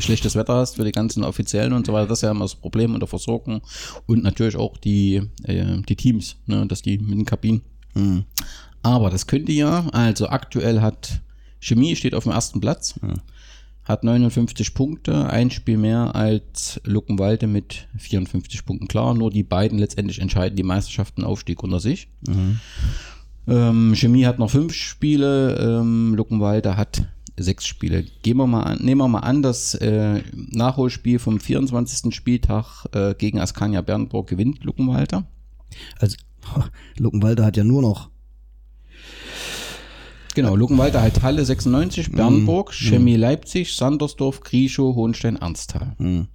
schlechtes Wetter hast für die ganzen Offiziellen und so weiter, das ist ja immer das Problem unter Versorgung und natürlich auch die, äh, die Teams, ne, dass die mit den Kabinen. Hm. Aber das könnte ja, also aktuell hat Chemie steht auf dem ersten Platz, hat 59 Punkte, ein Spiel mehr als Luckenwalde mit 54 Punkten. Klar, nur die beiden letztendlich entscheiden die Meisterschaften Aufstieg unter sich. Ähm, Chemie hat noch fünf Spiele, ähm, Luckenwalde hat sechs Spiele. Gehen wir mal an, nehmen wir mal an, das äh, Nachholspiel vom 24. Spieltag äh, gegen Askania Bernburg gewinnt Luckenwalde. Also, Luckenwalde hat ja nur noch Genau, Luckenwalde halt Halle 96, Bernburg, Chemie Leipzig, Sandersdorf, Grieschow, Hohenstein, Ernsthal. Hm.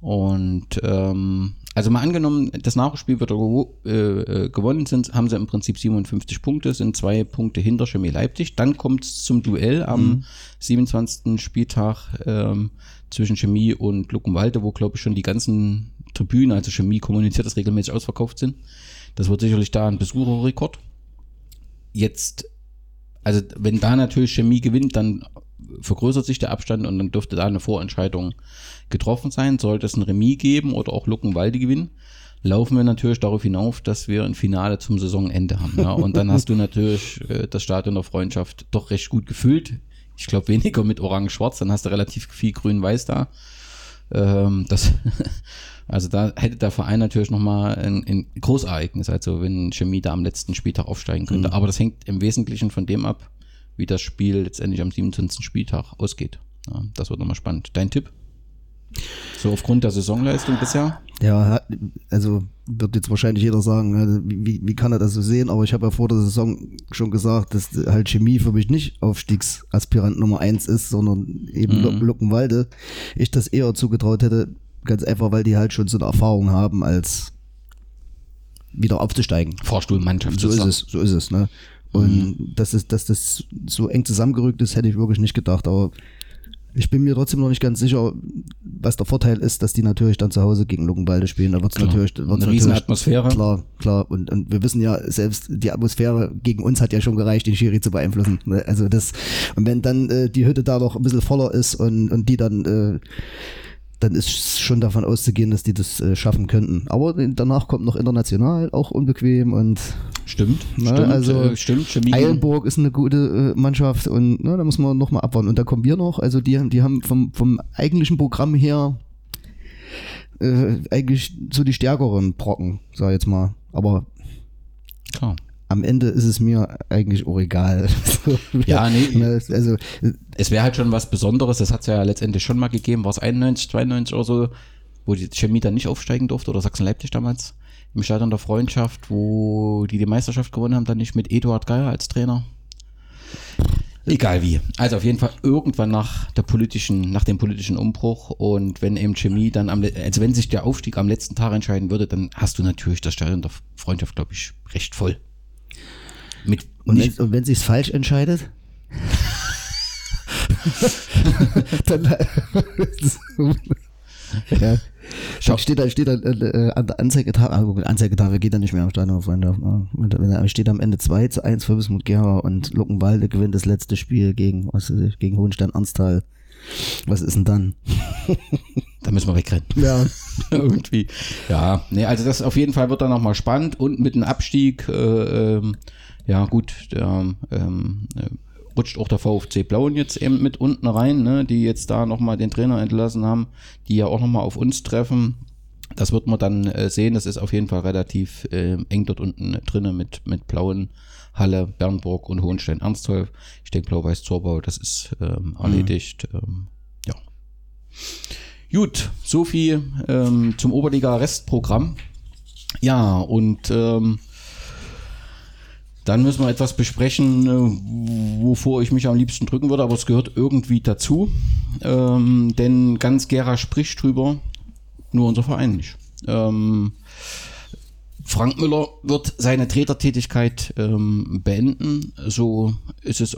Und ähm, also mal angenommen, das Nachspiel wird äh, äh, gewonnen sind, haben sie im Prinzip 57 Punkte, sind zwei Punkte hinter Chemie Leipzig. Dann kommt es zum Duell am 27. Spieltag ähm, zwischen Chemie und Luckenwalde, wo glaube ich schon die ganzen Tribünen, also Chemie kommuniziert, das regelmäßig ausverkauft sind. Das wird sicherlich da ein Besucherrekord. Jetzt also wenn da natürlich Chemie gewinnt, dann vergrößert sich der Abstand und dann dürfte da eine Vorentscheidung getroffen sein. Sollte es ein Remis geben oder auch Luckenwalde gewinnen, laufen wir natürlich darauf hinauf, dass wir ein Finale zum Saisonende haben. Ja? Und dann hast du natürlich äh, das Stadion der Freundschaft doch recht gut gefüllt. Ich glaube weniger mit Orange-Schwarz, dann hast du relativ viel Grün-Weiß da. Ähm, das, also da hätte der Verein natürlich nochmal ein, ein Großereignis, also wenn Chemie da am letzten Spieltag aufsteigen könnte. Aber das hängt im Wesentlichen von dem ab, wie das Spiel letztendlich am 27. Spieltag ausgeht. Ja, das wird nochmal spannend. Dein Tipp? So aufgrund der Saisonleistung bisher? Ja, also wird jetzt wahrscheinlich jeder sagen, also wie, wie kann er das so sehen? Aber ich habe ja vor der Saison schon gesagt, dass halt Chemie für mich nicht Aufstiegsaspirant Nummer eins ist, sondern eben Mhm. Luckenwalde. Ich das eher zugetraut hätte, ganz einfach, weil die halt schon so eine Erfahrung haben, als wieder aufzusteigen. Vorstuhlmannschaft So ist es, so ist es, ne? Und dass, es, dass das so eng zusammengerückt ist, hätte ich wirklich nicht gedacht. Aber ich bin mir trotzdem noch nicht ganz sicher, was der Vorteil ist, dass die natürlich dann zu Hause gegen Luckenwalde spielen. Da wird es natürlich, wird's Eine natürlich Riesenatmosphäre. Klar, klar. Und, und wir wissen ja, selbst die Atmosphäre gegen uns hat ja schon gereicht, den Schiri zu beeinflussen. ne? Also das, und wenn dann äh, die Hütte da noch ein bisschen voller ist und, und die dann äh, dann ist schon davon auszugehen, dass die das äh, schaffen könnten. Aber danach kommt noch international, auch unbequem und Stimmt, Na, stimmt, also äh, stimmt. Chemie Eilenburg ist eine gute äh, Mannschaft und ne, da muss man nochmal abwarten. Und da kommen wir noch, also die, die haben vom, vom eigentlichen Programm her äh, eigentlich so die stärkeren Brocken, sag ich jetzt mal. Aber Klar. Am Ende ist es mir eigentlich auch egal. Ja, nee. ne, Also, Es wäre halt schon was Besonderes, das hat es ja letztendlich schon mal gegeben, war es 91, 92 oder so, wo die Chemie dann nicht aufsteigen durfte, oder Sachsen-Leipzig damals, im Stadion der Freundschaft, wo die die Meisterschaft gewonnen haben, dann nicht mit Eduard Geier als Trainer. Egal wie. Also auf jeden Fall irgendwann nach der politischen, nach dem politischen Umbruch und wenn eben Chemie dann am, also wenn sich der Aufstieg am letzten Tag entscheiden würde, dann hast du natürlich das Stadion der Freundschaft, glaube ich, recht voll. Mit und wenn, und wenn sich's falsch entscheidet? dann, ja. Schau- Dann steht da, steht da äh, an der Anzeigetafel, ah, Anzeigetafel geht da nicht mehr am Stadion, Freunde. Wenn steht am Ende 2 zu 1 für Wismut Gera und Luckenwalde gewinnt das letzte Spiel gegen, was weiß ich, gegen Hohenstein Ernsthal. Was ist denn dann? da müssen wir wegrennen. Ja. irgendwie. Ja, nee, also das auf jeden Fall wird dann nochmal spannend und mit dem Abstieg, äh, ähm, ja gut, der, ähm, äh, rutscht auch der VfC Blauen jetzt eben mit unten rein, ne, die jetzt da nochmal den Trainer entlassen haben, die ja auch nochmal auf uns treffen. Das wird man dann äh, sehen. Das ist auf jeden Fall relativ äh, eng dort unten drinnen mit, mit Blauen, Halle, Bernburg und Hohenstein-Ernstholf. Ich denke, Blau-Weiß-Zorbau, das ist ähm, erledigt. Ähm, ja. Gut, so viel ähm, zum Oberliga-Restprogramm. Ja, und ähm, dann müssen wir etwas besprechen, äh, wovor ich mich am liebsten drücken würde, aber es gehört irgendwie dazu. Ähm, denn ganz Gera spricht drüber, nur unser Verein nicht. Ähm, Frank Müller wird seine Tretertätigkeit ähm, beenden. So ist es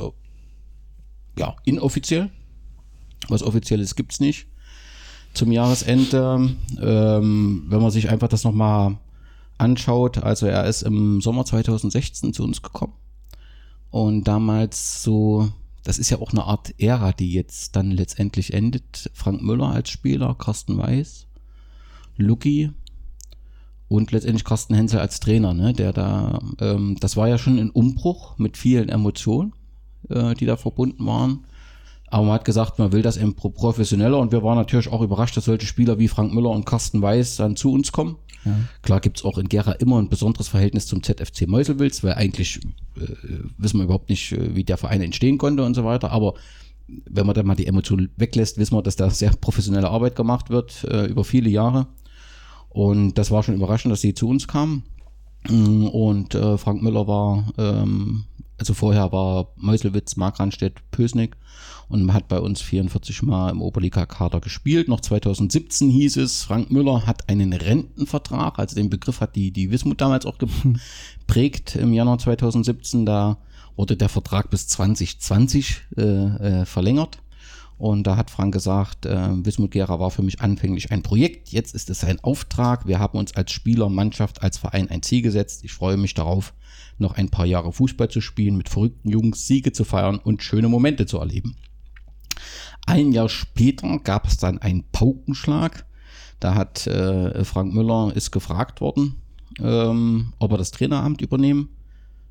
ja inoffiziell. Was offizielles gibt's nicht zum Jahresende. Ähm, wenn man sich einfach das nochmal anschaut, also er ist im Sommer 2016 zu uns gekommen. Und damals so, das ist ja auch eine Art Ära, die jetzt dann letztendlich endet. Frank Müller als Spieler, Carsten Weiß, Lucky und letztendlich Carsten Hensel als Trainer, ne, der da, ähm, das war ja schon ein Umbruch mit vielen Emotionen, äh, die da verbunden waren. Aber man hat gesagt, man will das eben professioneller und wir waren natürlich auch überrascht, dass solche Spieler wie Frank Müller und Carsten Weiß dann zu uns kommen. Ja. Klar gibt's auch in Gera immer ein besonderes Verhältnis zum ZFC Meuselwitz, weil eigentlich äh, wissen wir überhaupt nicht, äh, wie der Verein entstehen konnte und so weiter. Aber wenn man dann mal die Emotionen weglässt, wissen wir, dass da sehr professionelle Arbeit gemacht wird äh, über viele Jahre. Und das war schon überraschend, dass sie zu uns kamen. Mm, und äh, Frank Müller war, ähm, also vorher war Meuselwitz, Markranstädt, Pösnick und hat bei uns 44 Mal im Oberliga-Kader gespielt. Noch 2017 hieß es, Frank Müller hat einen Rentenvertrag, also den Begriff hat die, die Wismut damals auch geprägt im Januar 2017. Da wurde der Vertrag bis 2020 äh, äh, verlängert. Und da hat Frank gesagt, äh, Wismut Gera war für mich anfänglich ein Projekt, jetzt ist es ein Auftrag. Wir haben uns als Spieler, Mannschaft, als Verein ein Ziel gesetzt. Ich freue mich darauf, noch ein paar Jahre Fußball zu spielen, mit verrückten Jungs Siege zu feiern und schöne Momente zu erleben. Ein Jahr später gab es dann einen Paukenschlag. Da hat äh, Frank Müller ist gefragt worden, ähm, ob er das Traineramt übernehmen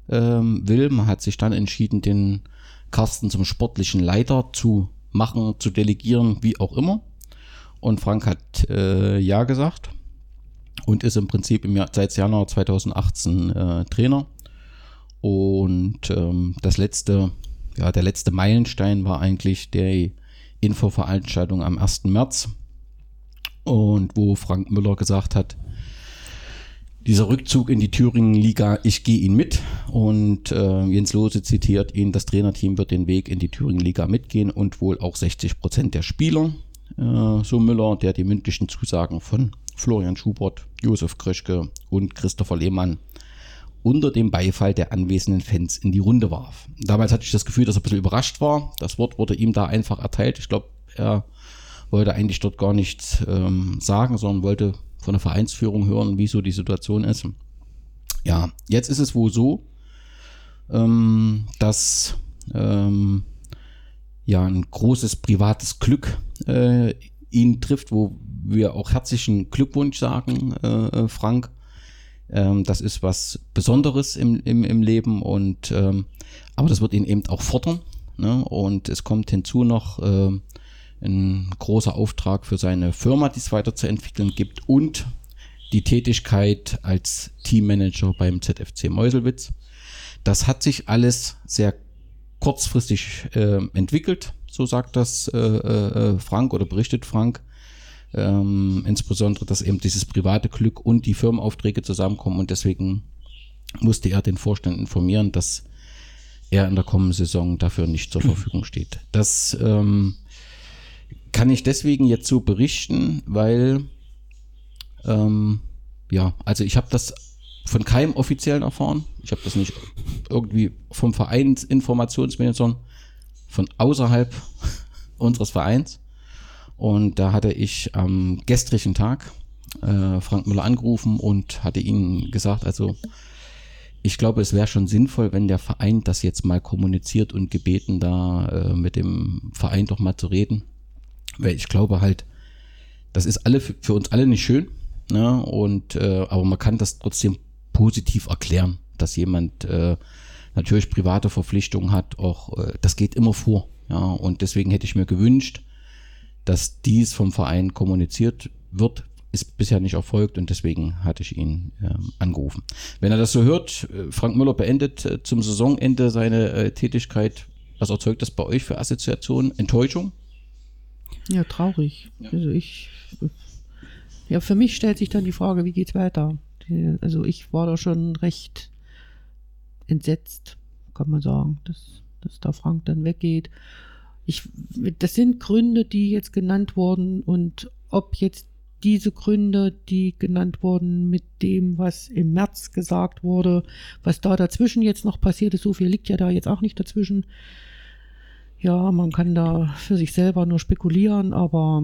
ähm, will. Man hat sich dann entschieden, den Carsten zum sportlichen Leiter zu machen, zu delegieren, wie auch immer. Und Frank hat äh, ja gesagt und ist im Prinzip im Jahr, seit Januar 2018 äh, Trainer. Und ähm, das letzte, ja, der letzte Meilenstein war eigentlich der Infoveranstaltung am 1. März und wo Frank Müller gesagt hat, dieser Rückzug in die Thüringen-Liga, ich gehe ihn mit. Und äh, Jens Lose zitiert ihn, das Trainerteam wird den Weg in die Thüringen-Liga mitgehen und wohl auch 60 Prozent der Spieler. Äh, so Müller, der die mündlichen Zusagen von Florian Schubert, Josef Kröschke und Christopher Lehmann unter dem Beifall der anwesenden Fans in die Runde warf. Damals hatte ich das Gefühl, dass er ein bisschen überrascht war. Das Wort wurde ihm da einfach erteilt. Ich glaube, er wollte eigentlich dort gar nichts ähm, sagen, sondern wollte von der Vereinsführung hören, wie so die Situation ist. Ja, jetzt ist es wohl so, ähm, dass ähm, ja ein großes privates Glück äh, ihn trifft, wo wir auch herzlichen Glückwunsch sagen, äh, äh Frank. Ähm, das ist was Besonderes im, im, im Leben und ähm, aber das wird ihn eben auch fordern. Ne? Und es kommt hinzu noch äh, ein großer Auftrag für seine Firma, die es weiterzuentwickeln gibt und die Tätigkeit als Teammanager beim ZFC Meuselwitz. Das hat sich alles sehr kurzfristig äh, entwickelt, so sagt das äh, äh, Frank oder berichtet Frank. Ähm, insbesondere, dass eben dieses private Glück und die Firmenaufträge zusammenkommen und deswegen musste er den Vorstand informieren, dass er in der kommenden Saison dafür nicht zur Verfügung steht. Das ähm, kann ich deswegen jetzt so berichten, weil ähm, ja, also ich habe das von keinem offiziellen erfahren. Ich habe das nicht irgendwie vom Vereinsinformationsmanager, sondern von außerhalb unseres Vereins. Und da hatte ich am gestrigen Tag äh, Frank Müller angerufen und hatte ihnen gesagt, also ich glaube, es wäre schon sinnvoll, wenn der Verein das jetzt mal kommuniziert und gebeten, da äh, mit dem Verein doch mal zu reden. Weil ich glaube halt, das ist alle für, uns alle nicht schön. Ne? Und äh, aber man kann das trotzdem positiv erklären, dass jemand äh, natürlich private Verpflichtungen hat. Auch äh, das geht immer vor. Ja, und deswegen hätte ich mir gewünscht, dass dies vom Verein kommuniziert wird, ist bisher nicht erfolgt und deswegen hatte ich ihn äh, angerufen. Wenn er das so hört, äh, Frank Müller beendet äh, zum Saisonende seine äh, Tätigkeit. Was erzeugt das bei euch für Assoziationen? Enttäuschung? Ja, traurig. Also ich, ja, für mich stellt sich dann die Frage, wie geht's weiter? Die, also ich war da schon recht entsetzt, kann man sagen, dass, dass da Frank dann weggeht. Ich, das sind Gründe, die jetzt genannt wurden und ob jetzt diese Gründe, die genannt wurden, mit dem, was im März gesagt wurde, was da dazwischen jetzt noch passiert ist, so viel liegt ja da jetzt auch nicht dazwischen. Ja, man kann da für sich selber nur spekulieren, aber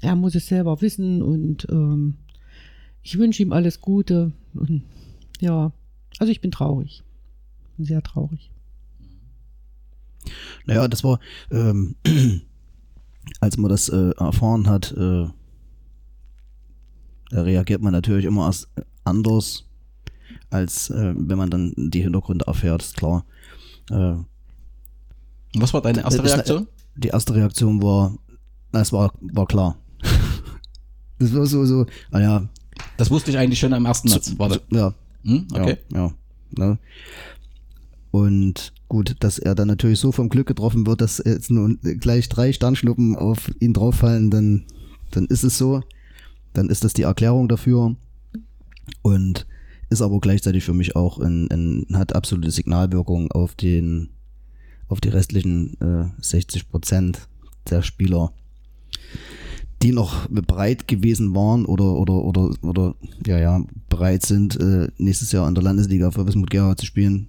er muss es selber wissen und ähm, ich wünsche ihm alles Gute. Und, ja, also ich bin traurig. Bin sehr traurig. Naja, das war, ähm, als man das äh, erfahren hat, äh, da reagiert man natürlich immer erst anders, als äh, wenn man dann die Hintergründe erfährt, ist klar. Äh, Was war deine erste Das Reaktion? die erste Reaktion war, na, es war, war klar. das war so, so, naja, Das wusste ich eigentlich schon am 1. März. Warte. ja, Hm? Okay. Ja, ja. Ne? Und gut, dass er dann natürlich so vom Glück getroffen wird, dass jetzt nun gleich drei Sternschnuppen auf ihn drauffallen, dann, dann ist es so. Dann ist das die Erklärung dafür. Und ist aber gleichzeitig für mich auch ein, ein hat absolute Signalwirkung auf den, auf die restlichen äh, 60 Prozent der Spieler, die noch bereit gewesen waren oder oder oder oder ja ja bereit sind äh, nächstes Jahr in der Landesliga für Wismut Gera zu spielen.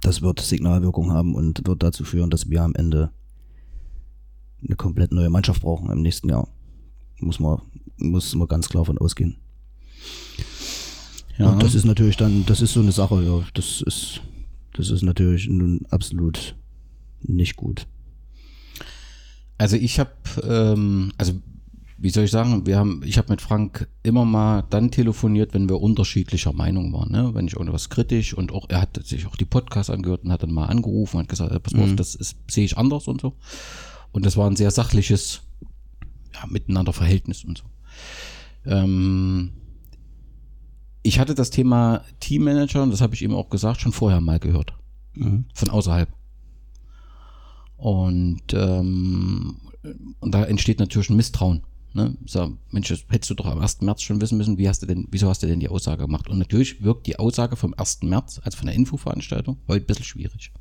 Das wird Signalwirkung haben und wird dazu führen, dass wir am Ende eine komplett neue Mannschaft brauchen im nächsten Jahr. Muss man muss man ganz klar von ausgehen. Ja. Und das ist natürlich dann, das ist so eine Sache, ja. Das ist, das ist natürlich nun absolut nicht gut. Also ich habe, ähm, also wie soll ich sagen, wir haben, ich habe mit Frank immer mal dann telefoniert, wenn wir unterschiedlicher Meinung waren, ne? wenn ich irgendwas kritisch und auch er hat sich auch die Podcasts angehört und hat dann mal angerufen und hat gesagt, äh, pass mal auf, das ist, sehe ich anders und so. Und das war ein sehr sachliches ja, miteinander Verhältnis und so. Ähm, ich hatte das Thema Teammanager und das habe ich ihm auch gesagt schon vorher mal gehört Mhm. von außerhalb. Und, ähm, und da entsteht natürlich ein Misstrauen. Ne? So, Mensch, das hättest du doch am 1. März schon wissen müssen, wie hast du denn, wieso hast du denn die Aussage gemacht? Und natürlich wirkt die Aussage vom 1. März, also von der Infoveranstaltung, heute ein bisschen schwierig.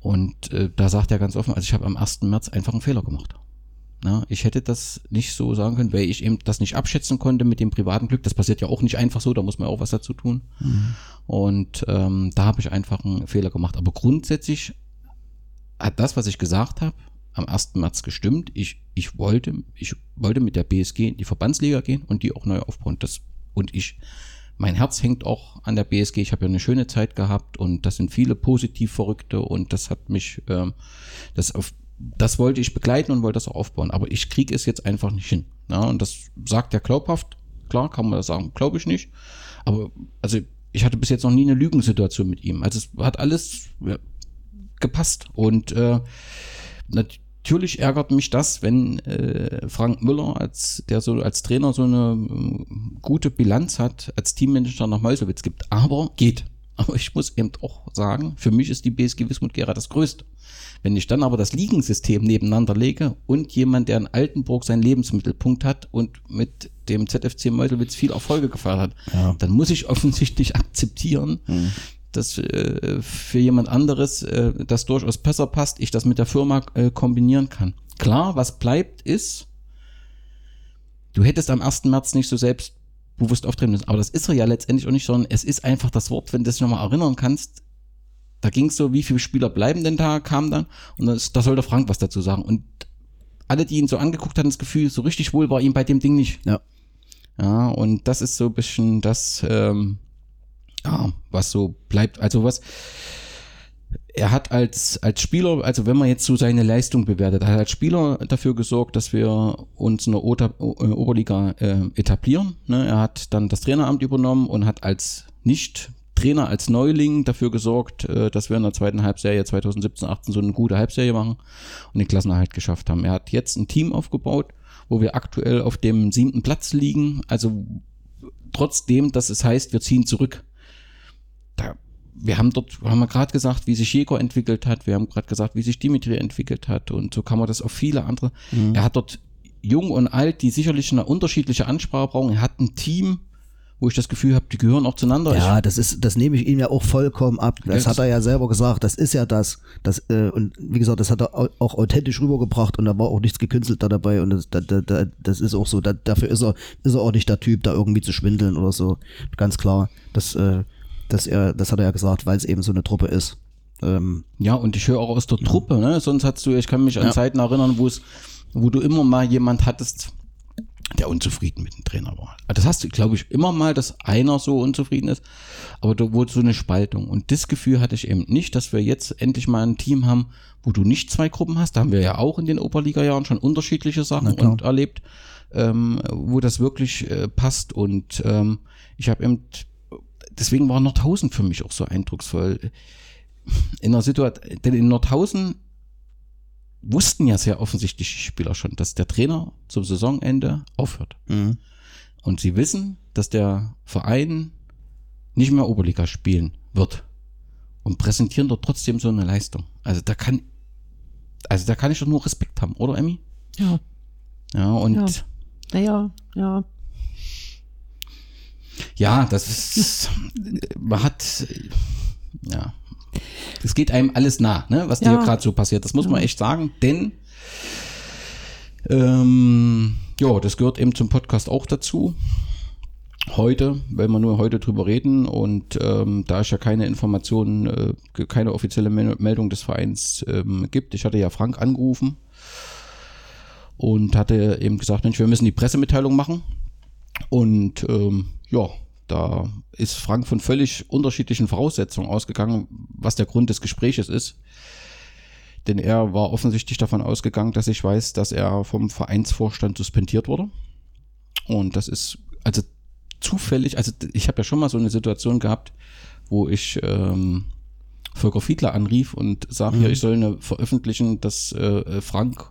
Und äh, da sagt er ganz offen, also ich habe am 1. März einfach einen Fehler gemacht. Na, ich hätte das nicht so sagen können, weil ich eben das nicht abschätzen konnte mit dem privaten Glück. Das passiert ja auch nicht einfach so, da muss man auch was dazu tun. Und ähm, da habe ich einfach einen Fehler gemacht. Aber grundsätzlich hat das, was ich gesagt habe, am 1. März gestimmt. Ich, ich, wollte, ich wollte mit der BSG in die Verbandsliga gehen und die auch neu aufbauen. Das, und ich, mein Herz hängt auch an der BSG. Ich habe ja eine schöne Zeit gehabt und das sind viele positiv Verrückte und das hat mich, ähm, das auf, das wollte ich begleiten und wollte das auch aufbauen. Aber ich kriege es jetzt einfach nicht hin. Ja, und das sagt er glaubhaft. Klar kann man das sagen, glaube ich nicht. Aber also ich hatte bis jetzt noch nie eine Lügensituation mit ihm. Also es hat alles ja, gepasst. Und äh, natürlich ärgert mich das, wenn äh, Frank Müller als der so als Trainer so eine ähm, gute Bilanz hat, als Teammanager nach Meuselwitz gibt. Aber geht. Aber ich muss eben auch sagen, für mich ist die BSG Wismut Gera das Größte. Wenn ich dann aber das Ligensystem nebeneinander lege und jemand, der in Altenburg seinen Lebensmittelpunkt hat und mit dem ZFC Meuselwitz viel Erfolge gefeiert hat, Ja. dann muss ich offensichtlich akzeptieren, dass äh, für jemand anderes äh, das durchaus besser passt, ich das mit der Firma äh, kombinieren kann. Klar, was bleibt ist, du hättest am 1. März nicht so selbstbewusst auftreten müssen, aber das ist er ja letztendlich auch nicht, sondern es ist einfach das Wort, wenn du dich nochmal erinnern kannst, da ging es so, wie viele Spieler bleiben denn da, kam dann und das, da soll der Frank was dazu sagen und alle, die ihn so angeguckt hatten, das Gefühl, so richtig wohl war ihm bei dem Ding nicht. Ja. Ja, und das ist so ein bisschen das, ähm, ja, was so bleibt. Also was, er hat als, als Spieler, also wenn man jetzt so seine Leistung bewertet, er hat als Spieler dafür gesorgt, dass wir uns in der Ota, äh, Oberliga äh, etablieren. Ne? Er hat dann das Traineramt übernommen und hat als nicht Trainer, als Neuling dafür gesorgt, äh, dass wir in der zweiten Halbserie 2017, 18 so eine gute Halbserie machen und den Klassenerhalt geschafft haben. Er hat jetzt ein Team aufgebaut, wo wir aktuell auf dem siebten Platz liegen. Also trotzdem, dass es heißt, wir ziehen zurück. Da wir haben dort, haben wir gerade gesagt, wie sich Jäger entwickelt hat, wir haben gerade gesagt, wie sich Dimitri entwickelt hat und so kann man das auf viele andere. Mhm. Er hat dort jung und alt, die sicherlich eine unterschiedliche Ansprache brauchen. Er hat ein Team, wo ich das Gefühl habe, die gehören auch zueinander. Ja, das ist, das nehme ich ihm ja auch vollkommen ab. Das Ja, hat er ja selber gesagt. Das ist ja das. das äh, und wie gesagt, das hat er au- auch authentisch rübergebracht und da war auch nichts gekünstelt da dabei und das, da, da, da, das ist auch so. Da, dafür ist er, ist er auch nicht der Typ, da irgendwie zu schwindeln oder so. Ganz klar. Das, äh, das er, das hat er ja gesagt, weil es eben so eine Truppe ist. Ähm, Ja, und ich höre auch aus der Truppe, ne? Sonst hast du, ich kann mich an Ja. Zeiten erinnern, wo es, wo du immer mal jemand hattest, der unzufrieden mit dem Trainer war. Das hast du, glaube ich, immer mal, dass einer so unzufrieden ist, aber da wurde so eine Spaltung. Und das Gefühl hatte ich eben nicht, dass wir jetzt endlich mal ein Team haben, wo du nicht zwei Gruppen hast. Da haben wir ja auch in den Oberliga-Jahren schon unterschiedliche Sachen und erlebt, ähm, wo das wirklich äh, passt. Und ähm, ich habe eben, deswegen war Nordhausen für mich auch so eindrucksvoll in einer Situation, denn in Nordhausen wussten ja sehr offensichtlich die Spieler schon, dass der Trainer zum Saisonende aufhört. mhm. Und sie wissen, dass der Verein nicht mehr Oberliga spielen wird. Und präsentieren dort trotzdem so eine Leistung. Also da kann, also da kann ich doch nur Respekt haben, oder Emmy? Ja, Ja, und Ja. ja, naja, ja. Das ist, man hat, ja, es geht einem alles nah, ne, was dir Ja. gerade so passiert. Das muss man Ja. echt sagen, denn ähm, ja, das gehört eben zum Podcast auch dazu. Heute, wenn wir nur heute drüber reden und ähm, da es ja keine Informationen, äh, keine offizielle Mel- Meldung des Vereins ähm, gibt, ich hatte ja Frank angerufen und hatte eben gesagt, Mensch, wir müssen die Pressemitteilung machen. Und ähm, ja, da ist Frank von völlig unterschiedlichen Voraussetzungen ausgegangen, was der Grund des Gespräches ist. Denn er war offensichtlich davon ausgegangen, dass ich weiß, dass er vom Vereinsvorstand suspendiert wurde. Und das ist also zufällig, also ich habe ja schon mal so eine Situation gehabt, wo ich ähm, Volker Fiedler anrief und sag hier, ich soll eine veröffentlichen, dass äh, Frank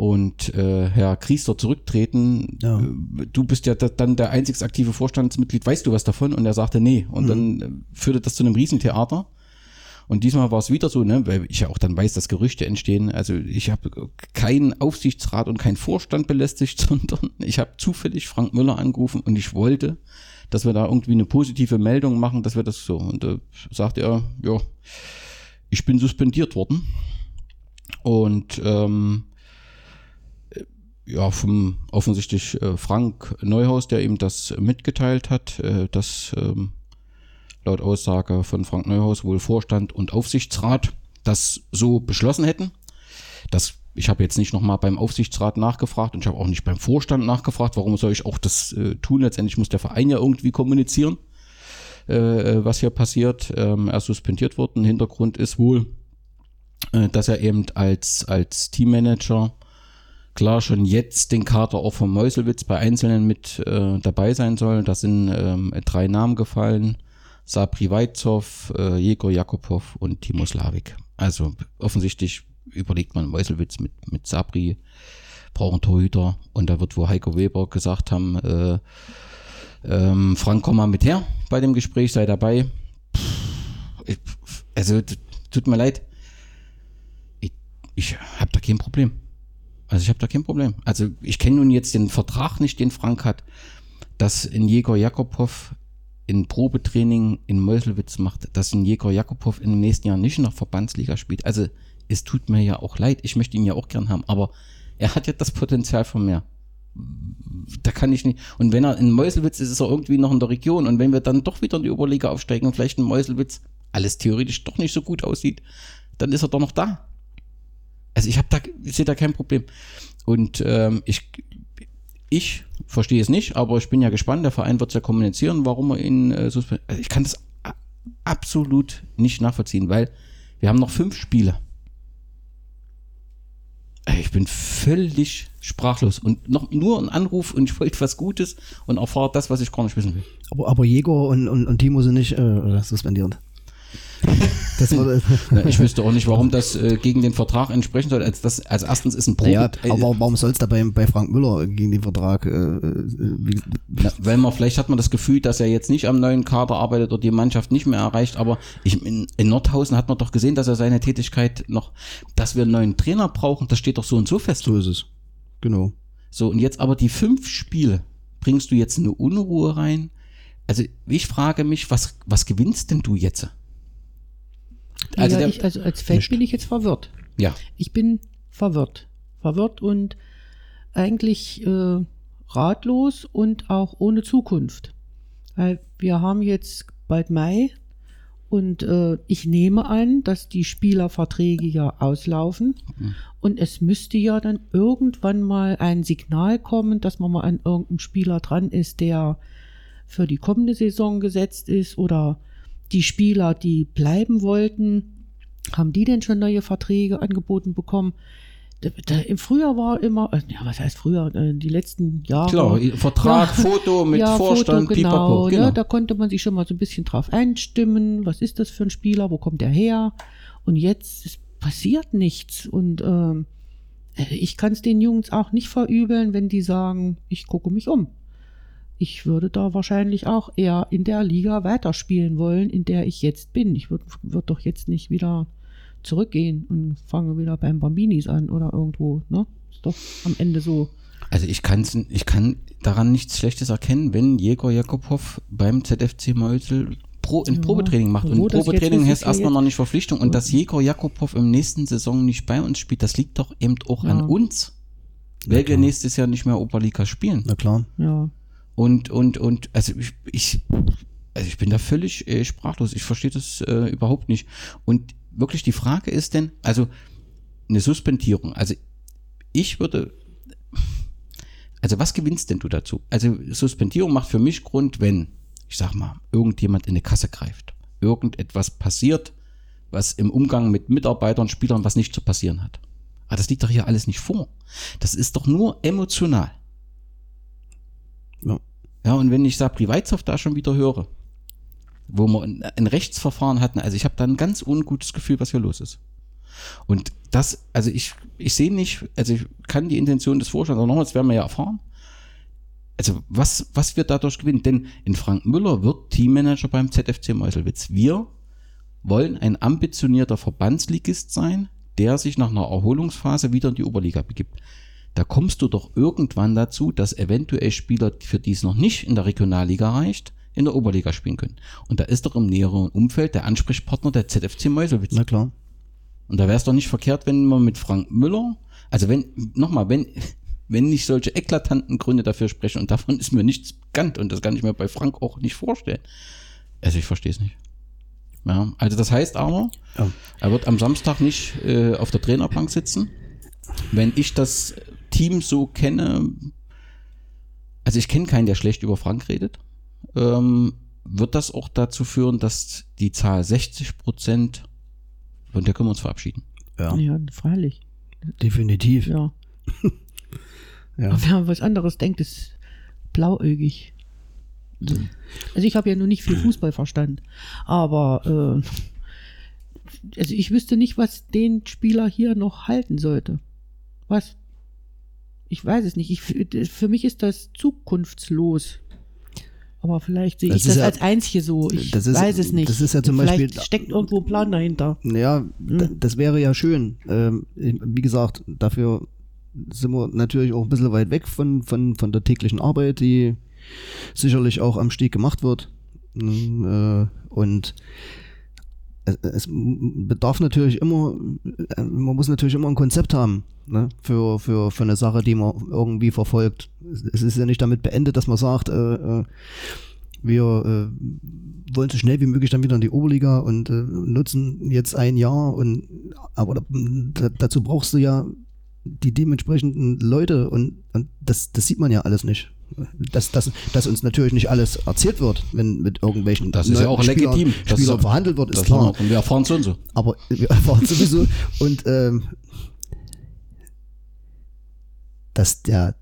und äh, Herr Kriester zurücktreten. Ja. Äh, Du bist ja da, dann der einzig aktive Vorstandsmitglied, weißt du was davon? Und er sagte, nee. Und dann äh, führte das zu einem Riesentheater. Und diesmal war es wieder so, ne, weil ich ja auch dann weiß, dass Gerüchte entstehen. Also ich habe keinen Aufsichtsrat und keinen Vorstand belästigt, sondern ich habe zufällig Frank Müller angerufen und ich wollte, dass wir da irgendwie eine positive Meldung machen, dass wir das so. Und da sagte er, ja, ich bin suspendiert worden. Und ähm, ja, vom offensichtlich äh, Frank Neuhaus, der ihm das mitgeteilt hat, äh, dass ähm, laut Aussage von Frank Neuhaus wohl Vorstand und Aufsichtsrat das so beschlossen hätten. Das, ich habe jetzt nicht nochmal beim Aufsichtsrat nachgefragt und ich habe auch nicht beim Vorstand nachgefragt, warum soll ich auch das äh, tun? Letztendlich muss der Verein ja irgendwie kommunizieren, äh, äh, was hier passiert. Ähm, er ist suspendiert worden. Hintergrund ist wohl, äh, dass er eben als, als Teammanager klar schon jetzt den Kader auch vom Meuselwitz bei Einzelnen mit äh, dabei sein soll. Da sind ähm, drei Namen gefallen. Sabri Weizhoff, äh, Jegor Jakobow und Timo Slavik. Also offensichtlich überlegt man Meuselwitz mit, mit Sabri, brauchen Torhüter und da wird wohl Heiko Weber gesagt haben, äh, ähm, Frank, komm mal mit her bei dem Gespräch, sei dabei. Pff, ich, also tut mir leid, ich, ich habe da kein Problem. Also ich habe da kein Problem. Also ich kenne nun jetzt den Vertrag nicht, den Frank hat, dass in Jäger Jakobow in Probetraining in Meuselwitz macht, dass ein Jäger Jakobow den nächsten Jahren nicht in der Verbandsliga spielt. Also es tut mir ja auch leid, ich möchte ihn ja auch gern haben, aber er hat ja das Potenzial von mehr. Da kann ich nicht. Und wenn er in Meuselwitz ist, ist er irgendwie noch in der Region. Und wenn wir dann doch wieder in die Oberliga aufsteigen und vielleicht in Meuselwitz alles theoretisch doch nicht so gut aussieht, dann ist er doch noch da. Also ich habe da, sehe da kein Problem. Und ähm, ich, ich verstehe es nicht, aber ich bin ja gespannt. Der Verein wird ja kommunizieren, warum er ihn äh, suspendiert. Also ich kann das absolut nicht nachvollziehen, weil wir haben noch fünf Spiele. Ich bin völlig sprachlos und noch nur ein Anruf und ich wollte was Gutes und erfahre das, was ich gar nicht wissen will. Aber, aber Jäger und, und, und Timo sind nicht äh, suspendiert. Na, ich wüsste auch nicht, warum das äh, gegen den Vertrag entsprechen soll. Als, das, also erstens ist ein Probe. naja, äh, aber warum soll es da bei, bei Frank Müller gegen den Vertrag? Äh, äh, wie, Na, weil man, vielleicht hat man das Gefühl, dass er jetzt nicht am neuen Kader arbeitet oder die Mannschaft nicht mehr erreicht, aber ich, in, in Nordhausen hat man doch gesehen, dass er seine Tätigkeit noch, dass wir einen neuen Trainer brauchen, das steht doch so und so fest. so ist es. Genau. So, und jetzt aber die fünf Spiele, bringst du jetzt eine Unruhe rein? Also ich frage mich, was, was gewinnst denn du jetzt? Also ja, ich, also als Fan Nicht. bin ich jetzt verwirrt. ja, Ich bin verwirrt. Verwirrt und eigentlich äh, ratlos und auch ohne Zukunft. Weil wir haben jetzt bald Mai und äh, ich nehme an, dass die Spielerverträge ja auslaufen Mhm. und es müsste ja dann irgendwann mal ein Signal kommen, dass man mal an irgendeinem Spieler dran ist, der für die kommende Saison gesetzt ist oder die Spieler, die bleiben wollten, haben die denn schon neue Verträge angeboten bekommen? Da, da, Im Frühjahr war immer, äh, ja, was heißt früher, äh, die letzten Jahre. klar, Vertrag, Ja. Foto mit ja, Vorstand, Foto, genau, pipapo, genau. Ne, da konnte man sich schon mal so ein bisschen drauf einstimmen. Was ist das für ein Spieler? Wo kommt der her? Und jetzt passiert nichts. Und ähm, äh, ich kann es den Jungs auch nicht verübeln, wenn die sagen, ich gucke mich um. Ich würde da wahrscheinlich auch eher in der Liga weiterspielen wollen, in der ich jetzt bin. Ich würde würd doch jetzt nicht wieder zurückgehen und fange wieder beim Bambinis an oder irgendwo. Ne? Ist doch am Ende so. Also ich, kann's, ich kann daran nichts Schlechtes erkennen, wenn Jäger Jakobov beim ZFC Meusel Pro, ein Ja, Probetraining macht. Und das Probetraining heißt erstmal noch nicht Verpflichtung. Und dass Jäger Jakobov im nächsten Saison nicht bei uns spielt, das liegt doch eben auch Ja. an uns. Weil wir nächstes Jahr nicht mehr Oberliga spielen. Na klar. Ja. Und, und, und, also ich, ich, also ich bin da völlig äh, sprachlos. Ich verstehe das äh, überhaupt nicht. Und wirklich die Frage ist denn, also eine Suspendierung. Also ich würde, also was gewinnst denn du dazu? Also Suspendierung macht für mich Grund, wenn, ich sag mal, irgendjemand in eine Kasse greift, irgendetwas passiert, was im Umgang mit Mitarbeitern, Spielern, was nicht zu passieren hat. Aber das liegt doch hier alles nicht vor. Das ist doch nur emotional. Ja. Ja, und wenn ich Sabri Weizhoff da schon wieder höre, wo wir ein, Rechtsverfahren hatten, also ich habe da ein ganz ungutes Gefühl, was hier los ist. Und das, also ich, ich sehe nicht, also ich kann die Intention des Vorstands, aber nochmal, das werden wir ja erfahren. Also was, was wir dadurch gewinnen, denn in Frank Müller wird Teammanager beim ZFC Meuselwitz. Wir wollen ein ambitionierter Verbandsligist sein, der sich nach einer Erholungsphase wieder in die Oberliga begibt. Da kommst du doch irgendwann dazu, dass eventuell Spieler, für die es noch nicht in der Regionalliga reicht, in der Oberliga spielen können. Und da ist doch im näheren Umfeld der Ansprechpartner der ZFC Meuselwitz. Na klar. Und da wäre es doch nicht verkehrt, wenn man mit Frank Müller, also wenn, nochmal, wenn, wenn nicht solche eklatanten Gründe dafür sprechen, und davon ist mir nichts bekannt, und das kann ich mir bei Frank auch nicht vorstellen. Also ich verstehe es nicht. Ja, also das heißt aber, Ja. er wird am Samstag nicht äh, auf der Trainerbank sitzen. Wenn ich das Team so kenne, also ich kenne keinen, der schlecht über Frank redet, ähm, wird das auch dazu führen, dass die Zahl 60 Prozent, von der können wir uns verabschieden. Ja, Ja, freilich. definitiv. Ja. Ja. Aber wer was anderes denkt, ist blauäugig. Also ich habe ja nur nicht viel Fußballverstand. Aber äh, also ich wüsste nicht, was den Spieler hier noch halten sollte. Was? Ich weiß es nicht. Ich, für mich ist das zukunftslos. Aber vielleicht sehe Das ich das ja- als Einzige so. Ich ist- weiß es nicht. das ist ja zum vielleicht Beispiel- steckt irgendwo ein Plan dahinter. Ja, d- das wäre ja schön. Ähm, wie gesagt, dafür sind wir natürlich auch ein bisschen weit weg von, von, von der täglichen Arbeit, die sicherlich auch am Stieg gemacht wird. Mm, Äh, und es, bedarf natürlich immer, äh, man muss natürlich immer ein Konzept haben ne, für, für, für eine Sache, die man irgendwie verfolgt. Es ist ja nicht damit beendet, dass man sagt, äh, äh, wir äh, wollen so schnell wie möglich dann wieder in die Oberliga und äh, nutzen jetzt ein Jahr und aber da, dazu brauchst du ja die dementsprechenden Leute und, und das, das sieht man ja alles nicht. Dass, dass, dass uns natürlich nicht alles erzählt wird, wenn mit irgendwelchen Das ist ja auch Spielern, legitim. Das Spielern ist- verhandelt wird, ist Das klar. Und wir erfahren und so. Aber wir erfahren sowieso. Und ähm, dass der,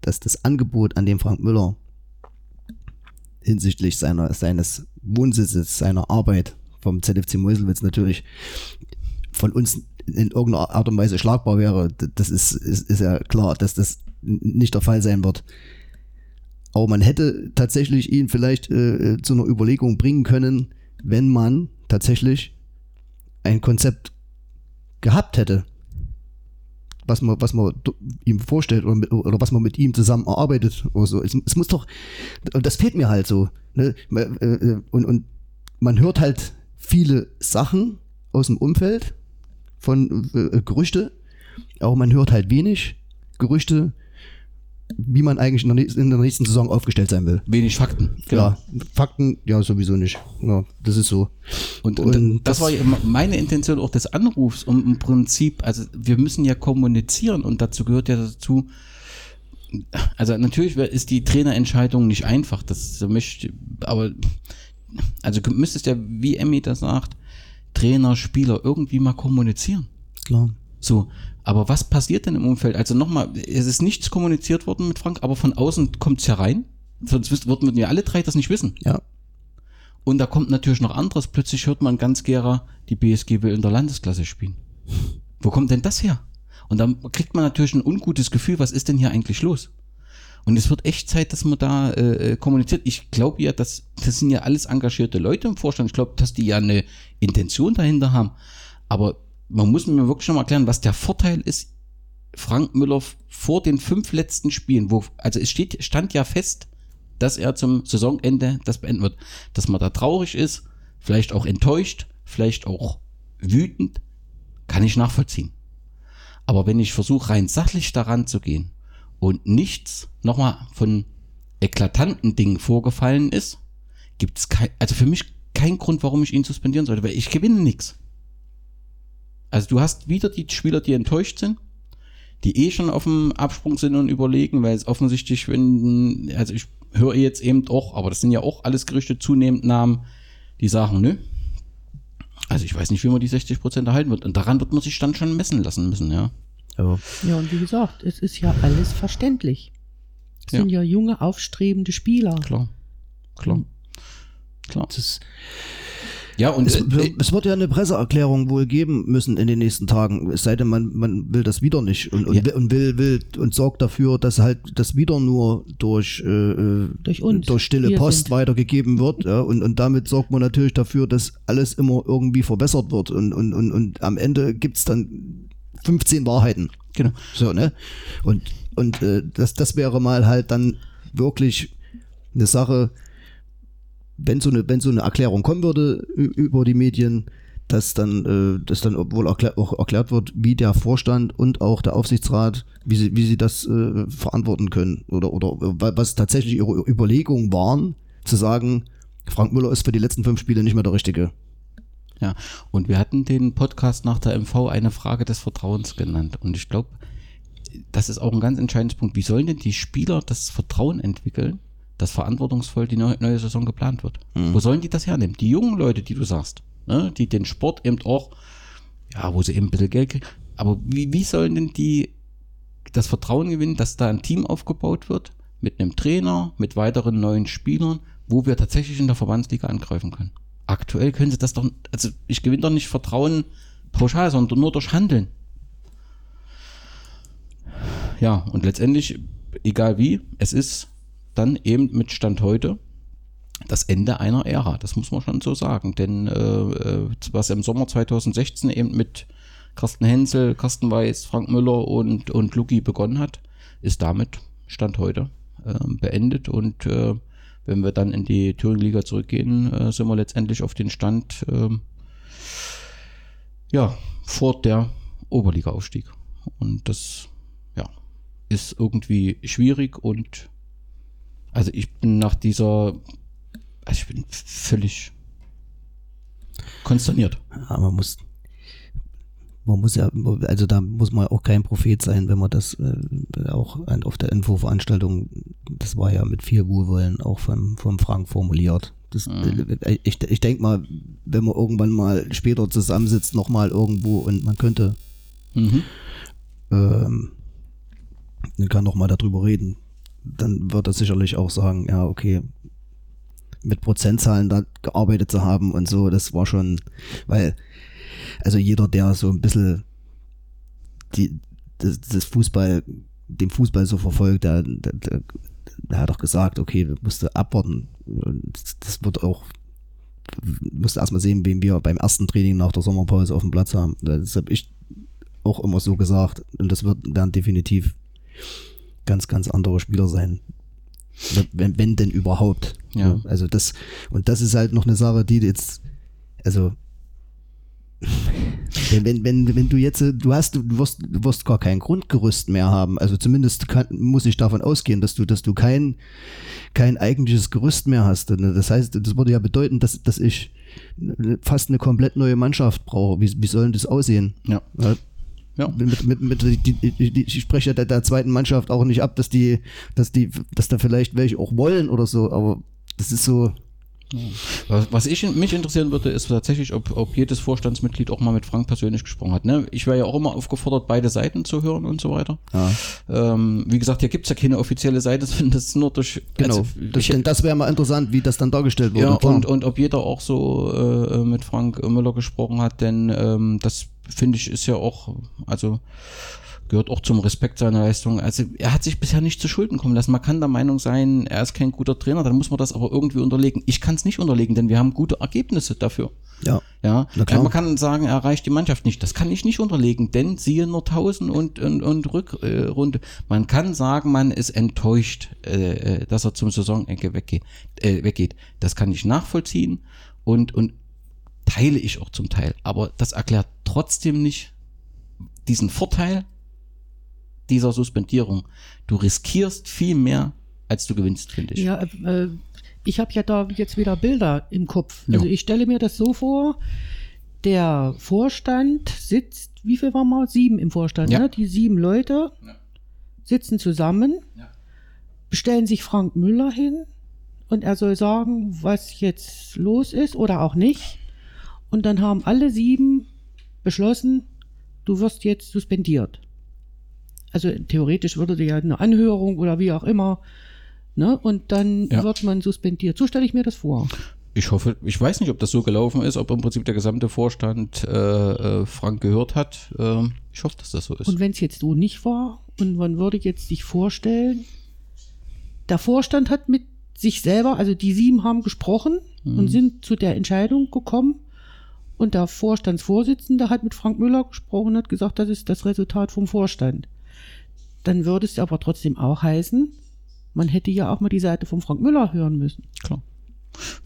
dass das Angebot an den Frank Müller hinsichtlich seiner, seines Wohnsitzes, seiner Arbeit vom ZFC Meuselwitz natürlich von uns in irgendeiner Art und Weise schlagbar wäre, das ist, ist, ist ja klar, dass das nicht der Fall sein wird. Aber man hätte tatsächlich ihn vielleicht äh, zu einer Überlegung bringen können, wenn man tatsächlich ein Konzept gehabt hätte, was man, was man ihm vorstellt oder, mit, oder was man mit ihm zusammen erarbeitet oder so. Es, es muss doch, das fehlt mir halt so. Ne? Äh, äh, Und, und man hört halt viele Sachen aus dem Umfeld von äh, Gerüchte, aber man hört halt wenig Gerüchte, wie man eigentlich in der, nächsten- Saison aufgestellt sein will. Wenig Fakten. Ja, Fakten, ja, sowieso nicht. Ja, das ist so. Und, und, Und das, das- war ja meine Intention auch des Anrufs, um im Prinzip, also wir müssen ja kommunizieren und dazu gehört ja dazu, also natürlich ist die Trainerentscheidung nicht einfach, das möchte, aber also du müsstest ja, wie Emmy das sagt, Trainer, Spieler irgendwie mal kommunizieren. Klar. So, aber was passiert denn im Umfeld? Also nochmal, es ist nichts kommuniziert worden mit Frank, aber von außen kommt es herein. Sonst wüs- würden wir alle drei das nicht wissen. Ja. Und da kommt natürlich noch anderes. Plötzlich hört man ganz gera, die BSG will in der Landesklasse spielen. Wo kommt denn das her? Und dann kriegt man natürlich ein ungutes Gefühl, was ist denn hier eigentlich los? Und es wird echt Zeit, dass man da äh, äh, kommuniziert. Ich glaube ja, dass das sind ja alles engagierte Leute im Vorstand. Ich glaube, dass die ja eine Intention dahinter haben. Aber man muss mir wirklich schon mal erklären, was der Vorteil ist. Frank Müller vor den fünf letzten Spielen, wo also es steht stand ja fest, dass er zum Saisonende das beenden wird. Dass man da traurig ist, vielleicht auch enttäuscht, vielleicht auch wütend, kann ich nachvollziehen. Aber wenn ich versuche, rein sachlich daran zu gehen und nichts nochmal von eklatanten Dingen vorgefallen ist, gibt es kein, also für mich kein Grund, warum ich ihn suspendieren sollte, weil ich gewinne nichts. Also du hast wieder die Spieler, die enttäuscht sind, die eh schon auf dem Absprung sind und überlegen, weil es offensichtlich, wenn, also ich höre jetzt eben auch, aber das sind ja auch alles Gerüchte, zunehmend Namen, die sagen, nö. Also ich weiß nicht, wie man die 60% erhalten wird. Und daran wird man sich dann schon messen lassen müssen, ja. Aber Ja, und wie gesagt, es ist ja alles verständlich. Es Ja. sind ja junge, aufstrebende Spieler. Klar. Klar. Klar. das, Ja, und es, äh, wird- es wird ja eine Presseerklärung wohl geben müssen in den nächsten Tagen. Es sei denn, man, man will das wieder nicht und, und, Ja. will, und will, will und sorgt dafür, dass halt das wieder nur durch, äh, äh, Durch uns. durch stille Wir Post sind. weitergegeben wird. Ja, und, und damit sorgt man natürlich dafür, dass alles immer irgendwie verbessert wird. Und, und, und, und am Ende gibt's dann 15 Wahrheiten. genau. So, ne? Und, und äh, das, das wäre mal halt dann wirklich eine Sache, wenn so eine, wenn so eine Erklärung kommen würde über die Medien, dass dann, äh, dass dann wohl auch erklärt wird, wie der Vorstand und auch der Aufsichtsrat, wie sie, wie sie das äh, verantworten können oder, oder wa- was tatsächlich ihre Überlegungen waren, zu sagen, Frank Müller ist für die letzten fünf Spiele nicht mehr der Richtige. Ja, und wir hatten den Podcast nach der MV eine Frage des Vertrauens genannt. Und ich glaube, das ist auch ein ganz entscheidendes Punkt. Wie sollen denn die Spieler das Vertrauen entwickeln, dass verantwortungsvoll die neue, neue Saison geplant wird? Wo sollen die das hernehmen? Die jungen Leute, die du sagst, ne, die den Sport eben auch, ja, wo sie eben ein bisschen Geld kriegen. Aber wie, wie sollen denn die das Vertrauen gewinnen, dass da ein Team aufgebaut wird, mit einem Trainer, mit weiteren neuen Spielern, wo wir tatsächlich in der Verbandsliga angreifen können? Aktuell können sie das doch, also ich gewinne doch nicht Vertrauen pauschal, sondern nur durch Handeln. Ja, und letztendlich, egal wie, es ist dann eben mit Stand heute das Ende einer Ära, das muss man schon so sagen. Denn äh, äh, was im Sommer 2016 eben mit Carsten Hensel, Carsten Weiß, Frank Müller und, und Luki begonnen hat, ist damit Stand heute äh, beendet. Und äh, wenn wir dann in die Thüringen-Liga zurückgehen, äh, sind wir letztendlich auf den Stand ähm, ja, vor der Oberliga-Aufstieg. Und das ja, ist irgendwie schwierig und also ich bin nach dieser, also ich bin völlig konsterniert. Ja, man muss, man muss ja, also da muss man auch kein Prophet sein, wenn man das äh, auch an- auf der Infoveranstaltung, das war ja mit viel Wohlwollen auch vom, vom Frank formuliert. Das, äh, ich ich denke mal, wenn man irgendwann mal später zusammensitzt, nochmal irgendwo und man könnte, Mhm. ähm, man kann nochmal darüber reden, dann wird er sicherlich auch sagen, ja, okay, mit Prozentzahlen da gearbeitet zu haben und so, das war schon, weil, also jeder, der so ein bisschen die, das, das Fußball, den Fußball so verfolgt, der, der, der, der hat doch gesagt, okay, wir mussten abwarten. Und das wird auch, musste erstmal sehen, wen wir beim ersten Training nach der Sommerpause auf dem Platz haben. Das habe ich auch immer so gesagt. Und das wird dann definitiv ganz, ganz andere Spieler sein. Wenn, wenn denn überhaupt. Ja. Also das, und das ist halt noch eine Sache, die jetzt, also wenn, wenn, wenn, wenn du jetzt, du hast, du wirst, du wirst gar kein Grundgerüst mehr haben. Also zumindest kann, muss ich davon ausgehen, dass du, dass du kein, kein eigentliches Gerüst mehr hast. Das heißt, das würde ja bedeuten, dass, dass ich fast eine komplett neue Mannschaft brauche. Wie, wie soll denn das aussehen? Ja. Ja, mit, mit, mit, die, ich spreche ja der, der zweiten Mannschaft auch nicht ab, dass die, dass die, dass da vielleicht welche auch wollen oder so, aber das ist so, Was, ich mich interessieren würde, ist tatsächlich, ob, ob jedes Vorstandsmitglied auch mal mit Frank persönlich gesprochen hat. Ne? Ich wäre ja auch immer aufgefordert, beide Seiten zu hören und so weiter. ja. Ähm, wie gesagt, hier gibt's ja keine offizielle Seite, sondern das ist nur durch. Genau. also, das, ich- das wäre mal interessant, wie das dann dargestellt wurde. ja, und, und ob jeder auch so äh, mit Frank Müller gesprochen hat, denn ähm, das finde ich ist ja auch, also gehört auch zum Respekt seiner Leistung. Also er hat sich bisher nicht zu Schulden kommen lassen. Man kann der Meinung sein, er ist kein guter Trainer, dann muss man das aber irgendwie unterlegen. Ich kann es nicht unterlegen, denn wir haben gute Ergebnisse dafür. ja. Ja, klar. man kann sagen, er erreicht die Mannschaft nicht. Das kann ich nicht unterlegen, denn siehe nur 1000 und, und, und Rückrunde. Äh, man kann sagen, man ist enttäuscht, äh, äh, dass er zum Saisonende weggeht, weggeht. Das kann ich nachvollziehen und, und teile ich auch zum Teil. Aber das erklärt trotzdem nicht diesen Vorteil dieser Suspendierung. Du riskierst viel mehr, als du gewinnst, finde ich. Ja, äh, ich habe ja da jetzt wieder Bilder im Kopf. Ja. Also ich stelle mir das so vor, der Vorstand sitzt, wie viel waren wir? Sieben im Vorstand, Ja. ne? Die sieben Leute sitzen zusammen, Ja. bestellen sich Frank Müller hin und er soll sagen, was jetzt los ist oder auch nicht. Und dann haben alle sieben beschlossen, du wirst jetzt suspendiert. Also theoretisch würde ja eine Anhörung oder wie auch immer, ne? Und dann Ja. wird man suspendiert. So stelle ich mir das vor. Ich hoffe, ich weiß nicht, ob das so gelaufen ist, ob im Prinzip der gesamte Vorstand äh, äh, Frank gehört hat. Ähm, ich hoffe, dass das so ist. Und wenn es jetzt so nicht war und man würde jetzt sich vorstellen, der Vorstand hat mit sich selber, also die sieben haben gesprochen und sind zu der Entscheidung gekommen und der Vorstandsvorsitzende hat mit Frank Müller gesprochen und hat gesagt, das ist das Resultat vom Vorstand. Dann würde es aber trotzdem auch heißen, man hätte ja auch mal die Seite von Frank Müller hören müssen. Klar.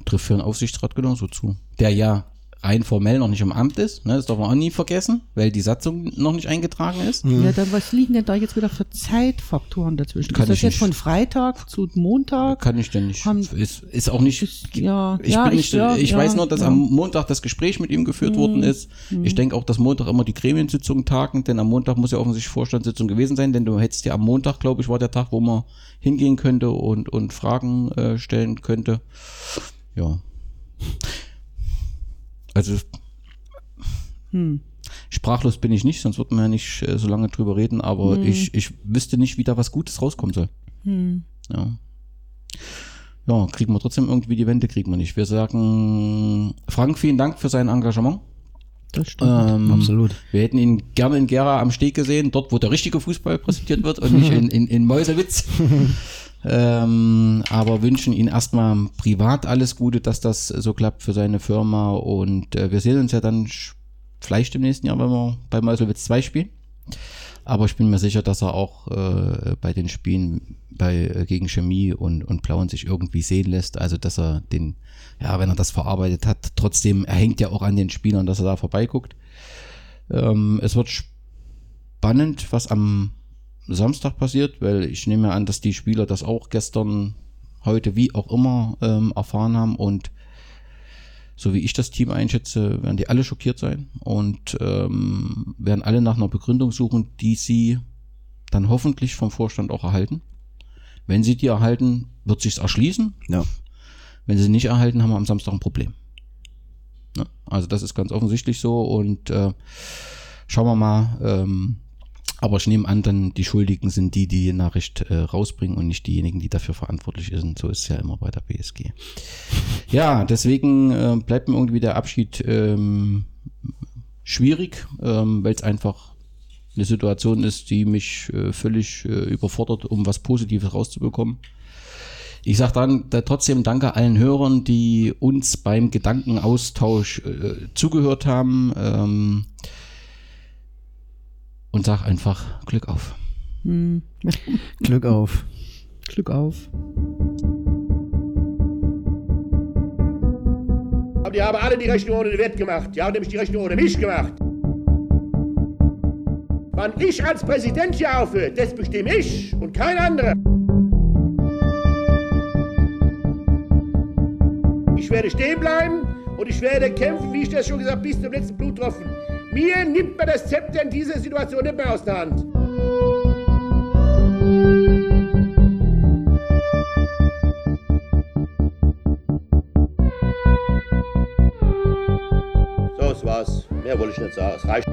Trifft für einen Aufsichtsrat genauso zu. Der ja rein formell noch nicht im Amt ist, ne, das darf man auch nie vergessen, weil die Satzung noch nicht eingetragen ist. Ja, dann was liegen denn da jetzt wieder für Zeitfaktoren dazwischen? Kann ist das ich jetzt nicht. von Freitag zu Montag? Kann ich denn nicht. Haben- ist, ist auch nicht. Ist- ja, ich ja, bin ich- nicht, ja, ich ja, weiß nur, dass ja. am Montag das Gespräch mit ihm geführt worden ist. Ich denke auch, dass Montag immer die Gremiensitzungen tagen, denn am Montag muss ja offensichtlich Vorstandssitzung gewesen sein, denn du hättest ja am Montag, glaube ich, war der Tag, wo man hingehen könnte und, und Fragen äh, stellen könnte. Ja. Also Hm. sprachlos bin ich nicht, sonst würden wir ja nicht äh, so lange drüber reden, aber ich, ich wüsste nicht, wie da was Gutes rauskommen soll. Hm. Ja. Ja, kriegen wir trotzdem irgendwie die Wende, kriegen wir nicht. Wir sagen, Frank, vielen Dank für sein Engagement. Das stimmt. Ähm, Absolut. Wir hätten ihn gerne in Gera am Steg gesehen, dort, wo der richtige Fußball präsentiert wird und nicht in, in, in Mäusewitz. ähm, aber wünschen ihm erstmal privat alles Gute, dass das so klappt für seine Firma und äh, wir sehen uns ja dann vielleicht im nächsten Jahr, wenn wir bei Mäusewitz 2 spielen. Aber ich bin mir sicher, dass er auch äh, bei den Spielen bei äh, gegen Chemie und, und Blauen sich irgendwie sehen lässt. Also dass er den, ja, wenn er das verarbeitet hat, trotzdem, er hängt ja auch an den Spielern, dass er da vorbeiguckt. Ähm, es wird spannend, was am Samstag passiert, weil ich nehme an, dass die Spieler das auch gestern, heute, wie auch immer, ähm, erfahren haben und so wie ich das Team einschätze, werden die alle schockiert sein und ähm, werden alle nach einer Begründung suchen, die sie dann hoffentlich vom Vorstand auch erhalten. Wenn sie die erhalten, wird sich's erschließen. Ja. Wenn sie nicht erhalten, haben wir am Samstag ein Problem. Ne? Also das ist ganz offensichtlich so und äh, schauen wir mal, ähm, Aber ich nehme an, dann die Schuldigen sind die, die die Nachricht äh, rausbringen und nicht diejenigen, die dafür verantwortlich sind. So ist es ja immer bei der BSG. Ja, deswegen äh, bleibt mir irgendwie der Abschied ähm, schwierig, ähm, weil es einfach eine Situation ist, die mich äh, völlig äh, überfordert, um was Positives rauszubekommen. Ich sage dann da trotzdem Danke allen Hörern, die uns beim Gedankenaustausch äh, zugehört haben. Ähm, und sag einfach Glück auf. Hm. Glück auf. Glück auf. Aber die haben alle die Rechnung ohne den Wert gemacht. Die haben nämlich die Rechnung ohne mich gemacht. Wann ich als Präsident hier aufhöre, das bestimme ich und kein anderer. Ich werde stehen bleiben und ich werde kämpfen, wie ich das schon gesagt habe, bis zum letzten Bluttropfen. Mir nimmt man das Zepter in dieser Situation nicht mehr aus der Hand. So, das war's. Mehr wollte ich nicht sagen. Es reicht.